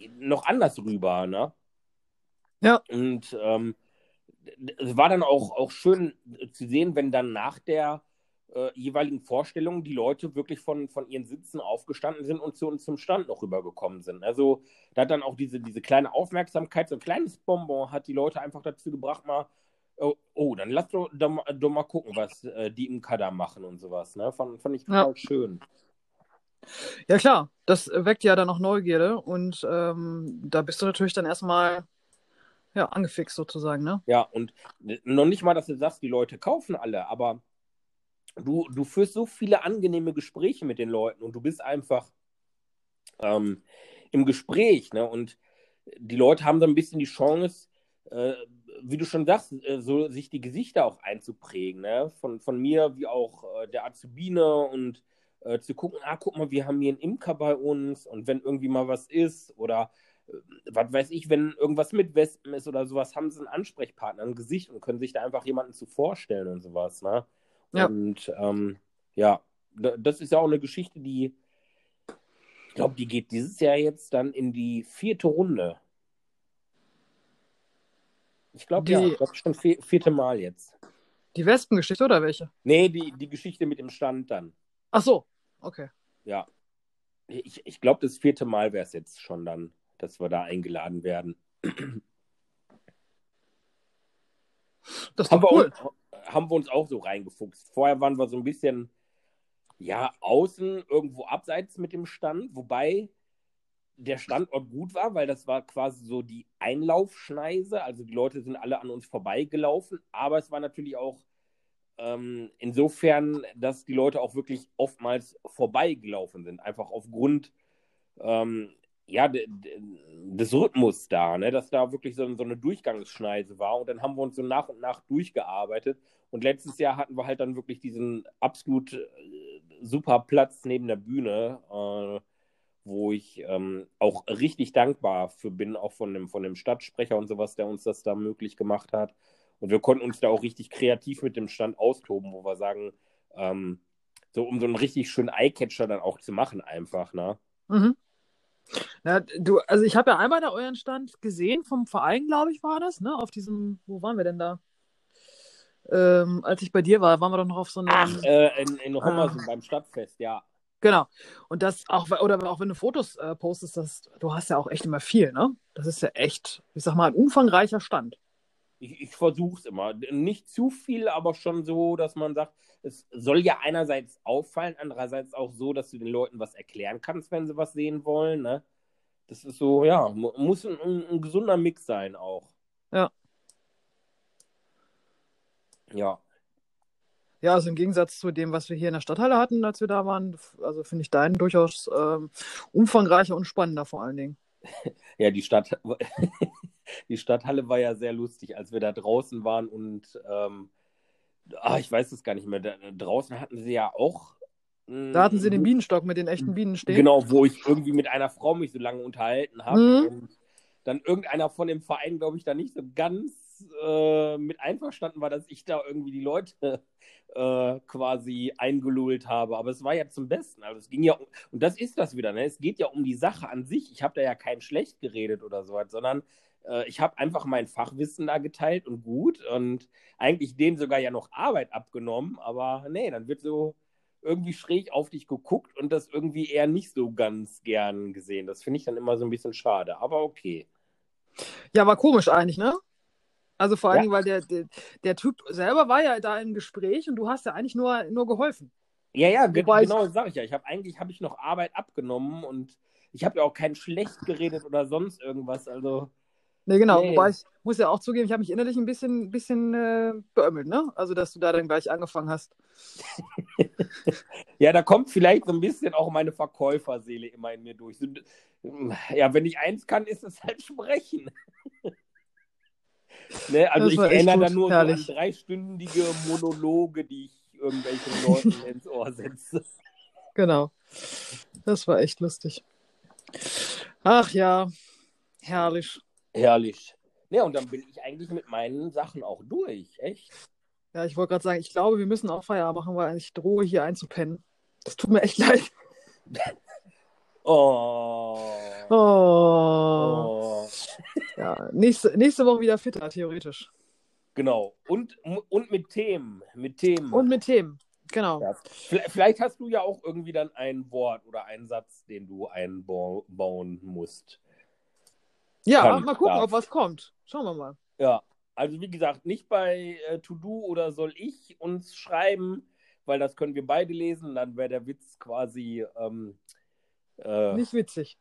noch anders rüber, ne? Ja. Und ähm, es war dann auch, auch schön zu sehen, wenn dann nach der äh, jeweiligen Vorstellung die Leute wirklich von, von ihren Sitzen aufgestanden sind und zu uns zum Stand noch rübergekommen sind. Also da hat dann auch diese, diese kleine Aufmerksamkeit, so ein kleines Bonbon hat die Leute einfach dazu gebracht, mal, oh, oh dann lass doch, doch, doch, mal gucken, was äh, die im Kader machen und sowas. Ne? Fand, fand ich total ja. schön. Ja klar, das weckt ja dann auch Neugierde und ähm, da bist du natürlich dann erstmal ja, angefixt sozusagen, ne? Ja, und noch nicht mal, dass du sagst, die Leute kaufen alle, aber du, du führst so viele angenehme Gespräche mit den Leuten und du bist einfach ähm, im Gespräch, ne? Und die Leute haben so ein bisschen die Chance, äh, wie du schon sagst, äh, so sich die Gesichter auch einzuprägen, ne? Von, von mir wie auch äh, der Azubine und äh, zu gucken, ah, guck mal, wir haben hier einen Imker bei uns und wenn irgendwie mal was ist oder äh, was weiß ich, wenn irgendwas mit Wespen ist oder sowas, haben sie einen Ansprechpartner im Gesicht und können sich da einfach jemanden zu vorstellen und sowas, ne? Ja. Und ähm, ja, das ist ja auch eine Geschichte, die, ich glaube, die geht dieses Jahr jetzt dann in die vierte Runde. Ich glaube, ja, ich glaube schon vierte Mal jetzt. Die Wespengeschichte oder welche? Nee, die, die Geschichte mit dem Stand dann. Ach so, okay. Ja. Ich, ich glaube, das vierte Mal wäre es jetzt schon dann, dass wir da eingeladen werden. Das ist haben, cool. wir uns, haben wir uns auch so reingefuchst. Vorher waren wir so ein bisschen, ja, außen irgendwo abseits mit dem Stand, wobei der Standort gut war, weil das war quasi so die Einlaufschneise. Also die Leute sind alle an uns vorbeigelaufen, aber es war natürlich auch ähm, insofern, dass die Leute auch wirklich oftmals vorbeigelaufen sind, einfach aufgrund ähm, ja, des Rhythmus da, ne? dass da wirklich so, so eine Durchgangsschneise war und dann haben wir uns so nach und nach durchgearbeitet und letztes Jahr hatten wir halt dann wirklich diesen absolut äh, super Platz neben der Bühne, äh, wo ich ähm, auch richtig dankbar für bin, auch von dem, von dem Stadtsprecher und sowas, der uns das da möglich gemacht hat. Und wir konnten uns da auch richtig kreativ mit dem Stand austoben, wo wir sagen, ähm, so um so einen richtig schönen Eyecatcher dann auch zu machen, einfach, ne? Mhm. Ja, du, also ich habe ja einmal da euren Stand gesehen, vom Verein, glaube ich, war das, ne? Auf diesem, wo waren wir denn da? Ähm, als ich bei dir war, waren wir doch noch auf so einem. Ach, äh, in, in Hommersund äh, beim Stadtfest, ja. Genau. Und das auch, oder auch wenn du Fotos äh, postest, das, du hast ja auch echt immer viel, ne? Das ist ja echt, ich sag mal, ein umfangreicher Stand ich, ich versuche es immer. Nicht zu viel, aber schon so, dass man sagt, es soll ja einerseits auffallen, andererseits auch so, dass du den Leuten was erklären kannst, wenn sie was sehen wollen. Ne? Das ist so, ja, muss ein, ein, gesunder Mix sein auch. Ja. Ja. Ja, also im Gegensatz zu dem, was wir hier in der Stadthalle hatten, als wir da waren, also finde ich deinen durchaus ähm, umfangreicher und spannender vor allen Dingen. Ja, die Stadt, die Stadthalle war ja sehr lustig, als wir da draußen waren und ähm, ah, ich weiß es gar nicht mehr. Da, draußen hatten sie ja auch. Mh, da hatten sie den Bienenstock mit den echten Bienen stehen. Genau, wo ich irgendwie mit einer Frau mich so lange unterhalten habe. Mhm. Und dann irgendeiner von dem Verein, glaube ich, da nicht so ganz äh, mit einverstanden war, dass ich da irgendwie die Leute äh, quasi eingelullt habe. Aber es war ja zum Besten. Also es ging ja um, und das ist das wieder, ne? Es geht ja um die Sache an sich. Ich habe da ja kein schlecht geredet oder so, sondern äh, ich habe einfach mein Fachwissen da geteilt und gut und eigentlich denen sogar ja noch Arbeit abgenommen, aber nee, dann wird so irgendwie schräg auf dich geguckt und das irgendwie eher nicht so ganz gern gesehen. Das finde ich dann immer so ein bisschen schade, aber okay. Ja, war komisch eigentlich, ne? Also vor allem, ja. weil der, der, der, Typ selber war ja da im Gespräch und du hast ja eigentlich nur, nur geholfen. Ja, ja, Wobei genau, sage ich ja. Ich habe eigentlich habe ich noch Arbeit abgenommen und ich habe ja auch kein schlecht geredet oder sonst irgendwas. Also Nee, genau. Nee. Wobei ich muss ja auch zugeben, ich habe mich innerlich ein bisschen, bisschen äh, beömmelt, ne? Also, dass du da dann gleich angefangen hast. ja, da kommt vielleicht so ein bisschen auch meine Verkäuferseele immer in mir durch. Ja, wenn ich eins kann, ist es halt sprechen. ne? Also, ich erinnere da nur so an dreistündige Monologe, die ich irgendwelchen Leuten ins Ohr setze. Genau. Das war echt lustig. Ach ja, herrlich. Herrlich. Ja, und dann bin ich eigentlich mit meinen Sachen auch durch, echt. Ja, ich wollte gerade sagen, ich glaube, wir müssen auch Feierabend machen, weil ich drohe hier einzupennen. Das tut mir echt leid. Oh. Oh. oh. Ja, nächste, nächste Woche wieder fitter, theoretisch. Genau. Und, und mit Themen. Mit Themen. Und mit Themen. Genau. Ja. Vielleicht hast du ja auch irgendwie dann ein Wort oder einen Satz, den du einbauen musst. Ja, mal gucken, darf. ob was kommt. Schauen wir mal. Ja, also wie gesagt, nicht bei äh, To Do oder soll ich uns schreiben, weil das können wir beide lesen, dann wäre der Witz quasi ähm, äh, nicht witzig.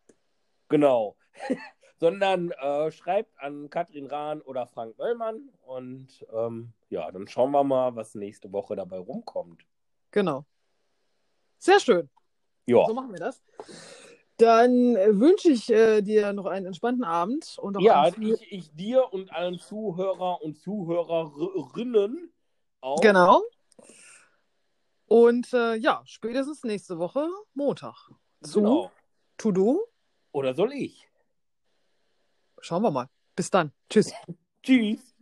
Genau. Sondern äh, schreibt an Katrin Rahn oder Frank Möllmann und ähm, ja, dann schauen wir mal, was nächste Woche dabei rumkommt. Genau. Sehr schön. Ja. So machen wir das. Dann äh, wünsche ich äh, dir noch einen entspannten Abend. Und auch ja, ich, ich dir und allen Zuhörer und Zuhörerinnen auch. Genau. Und äh, ja, spätestens nächste Woche Montag. So, genau. to do. Oder soll ich? Schauen wir mal. Bis dann. Tschüss. Tschüss.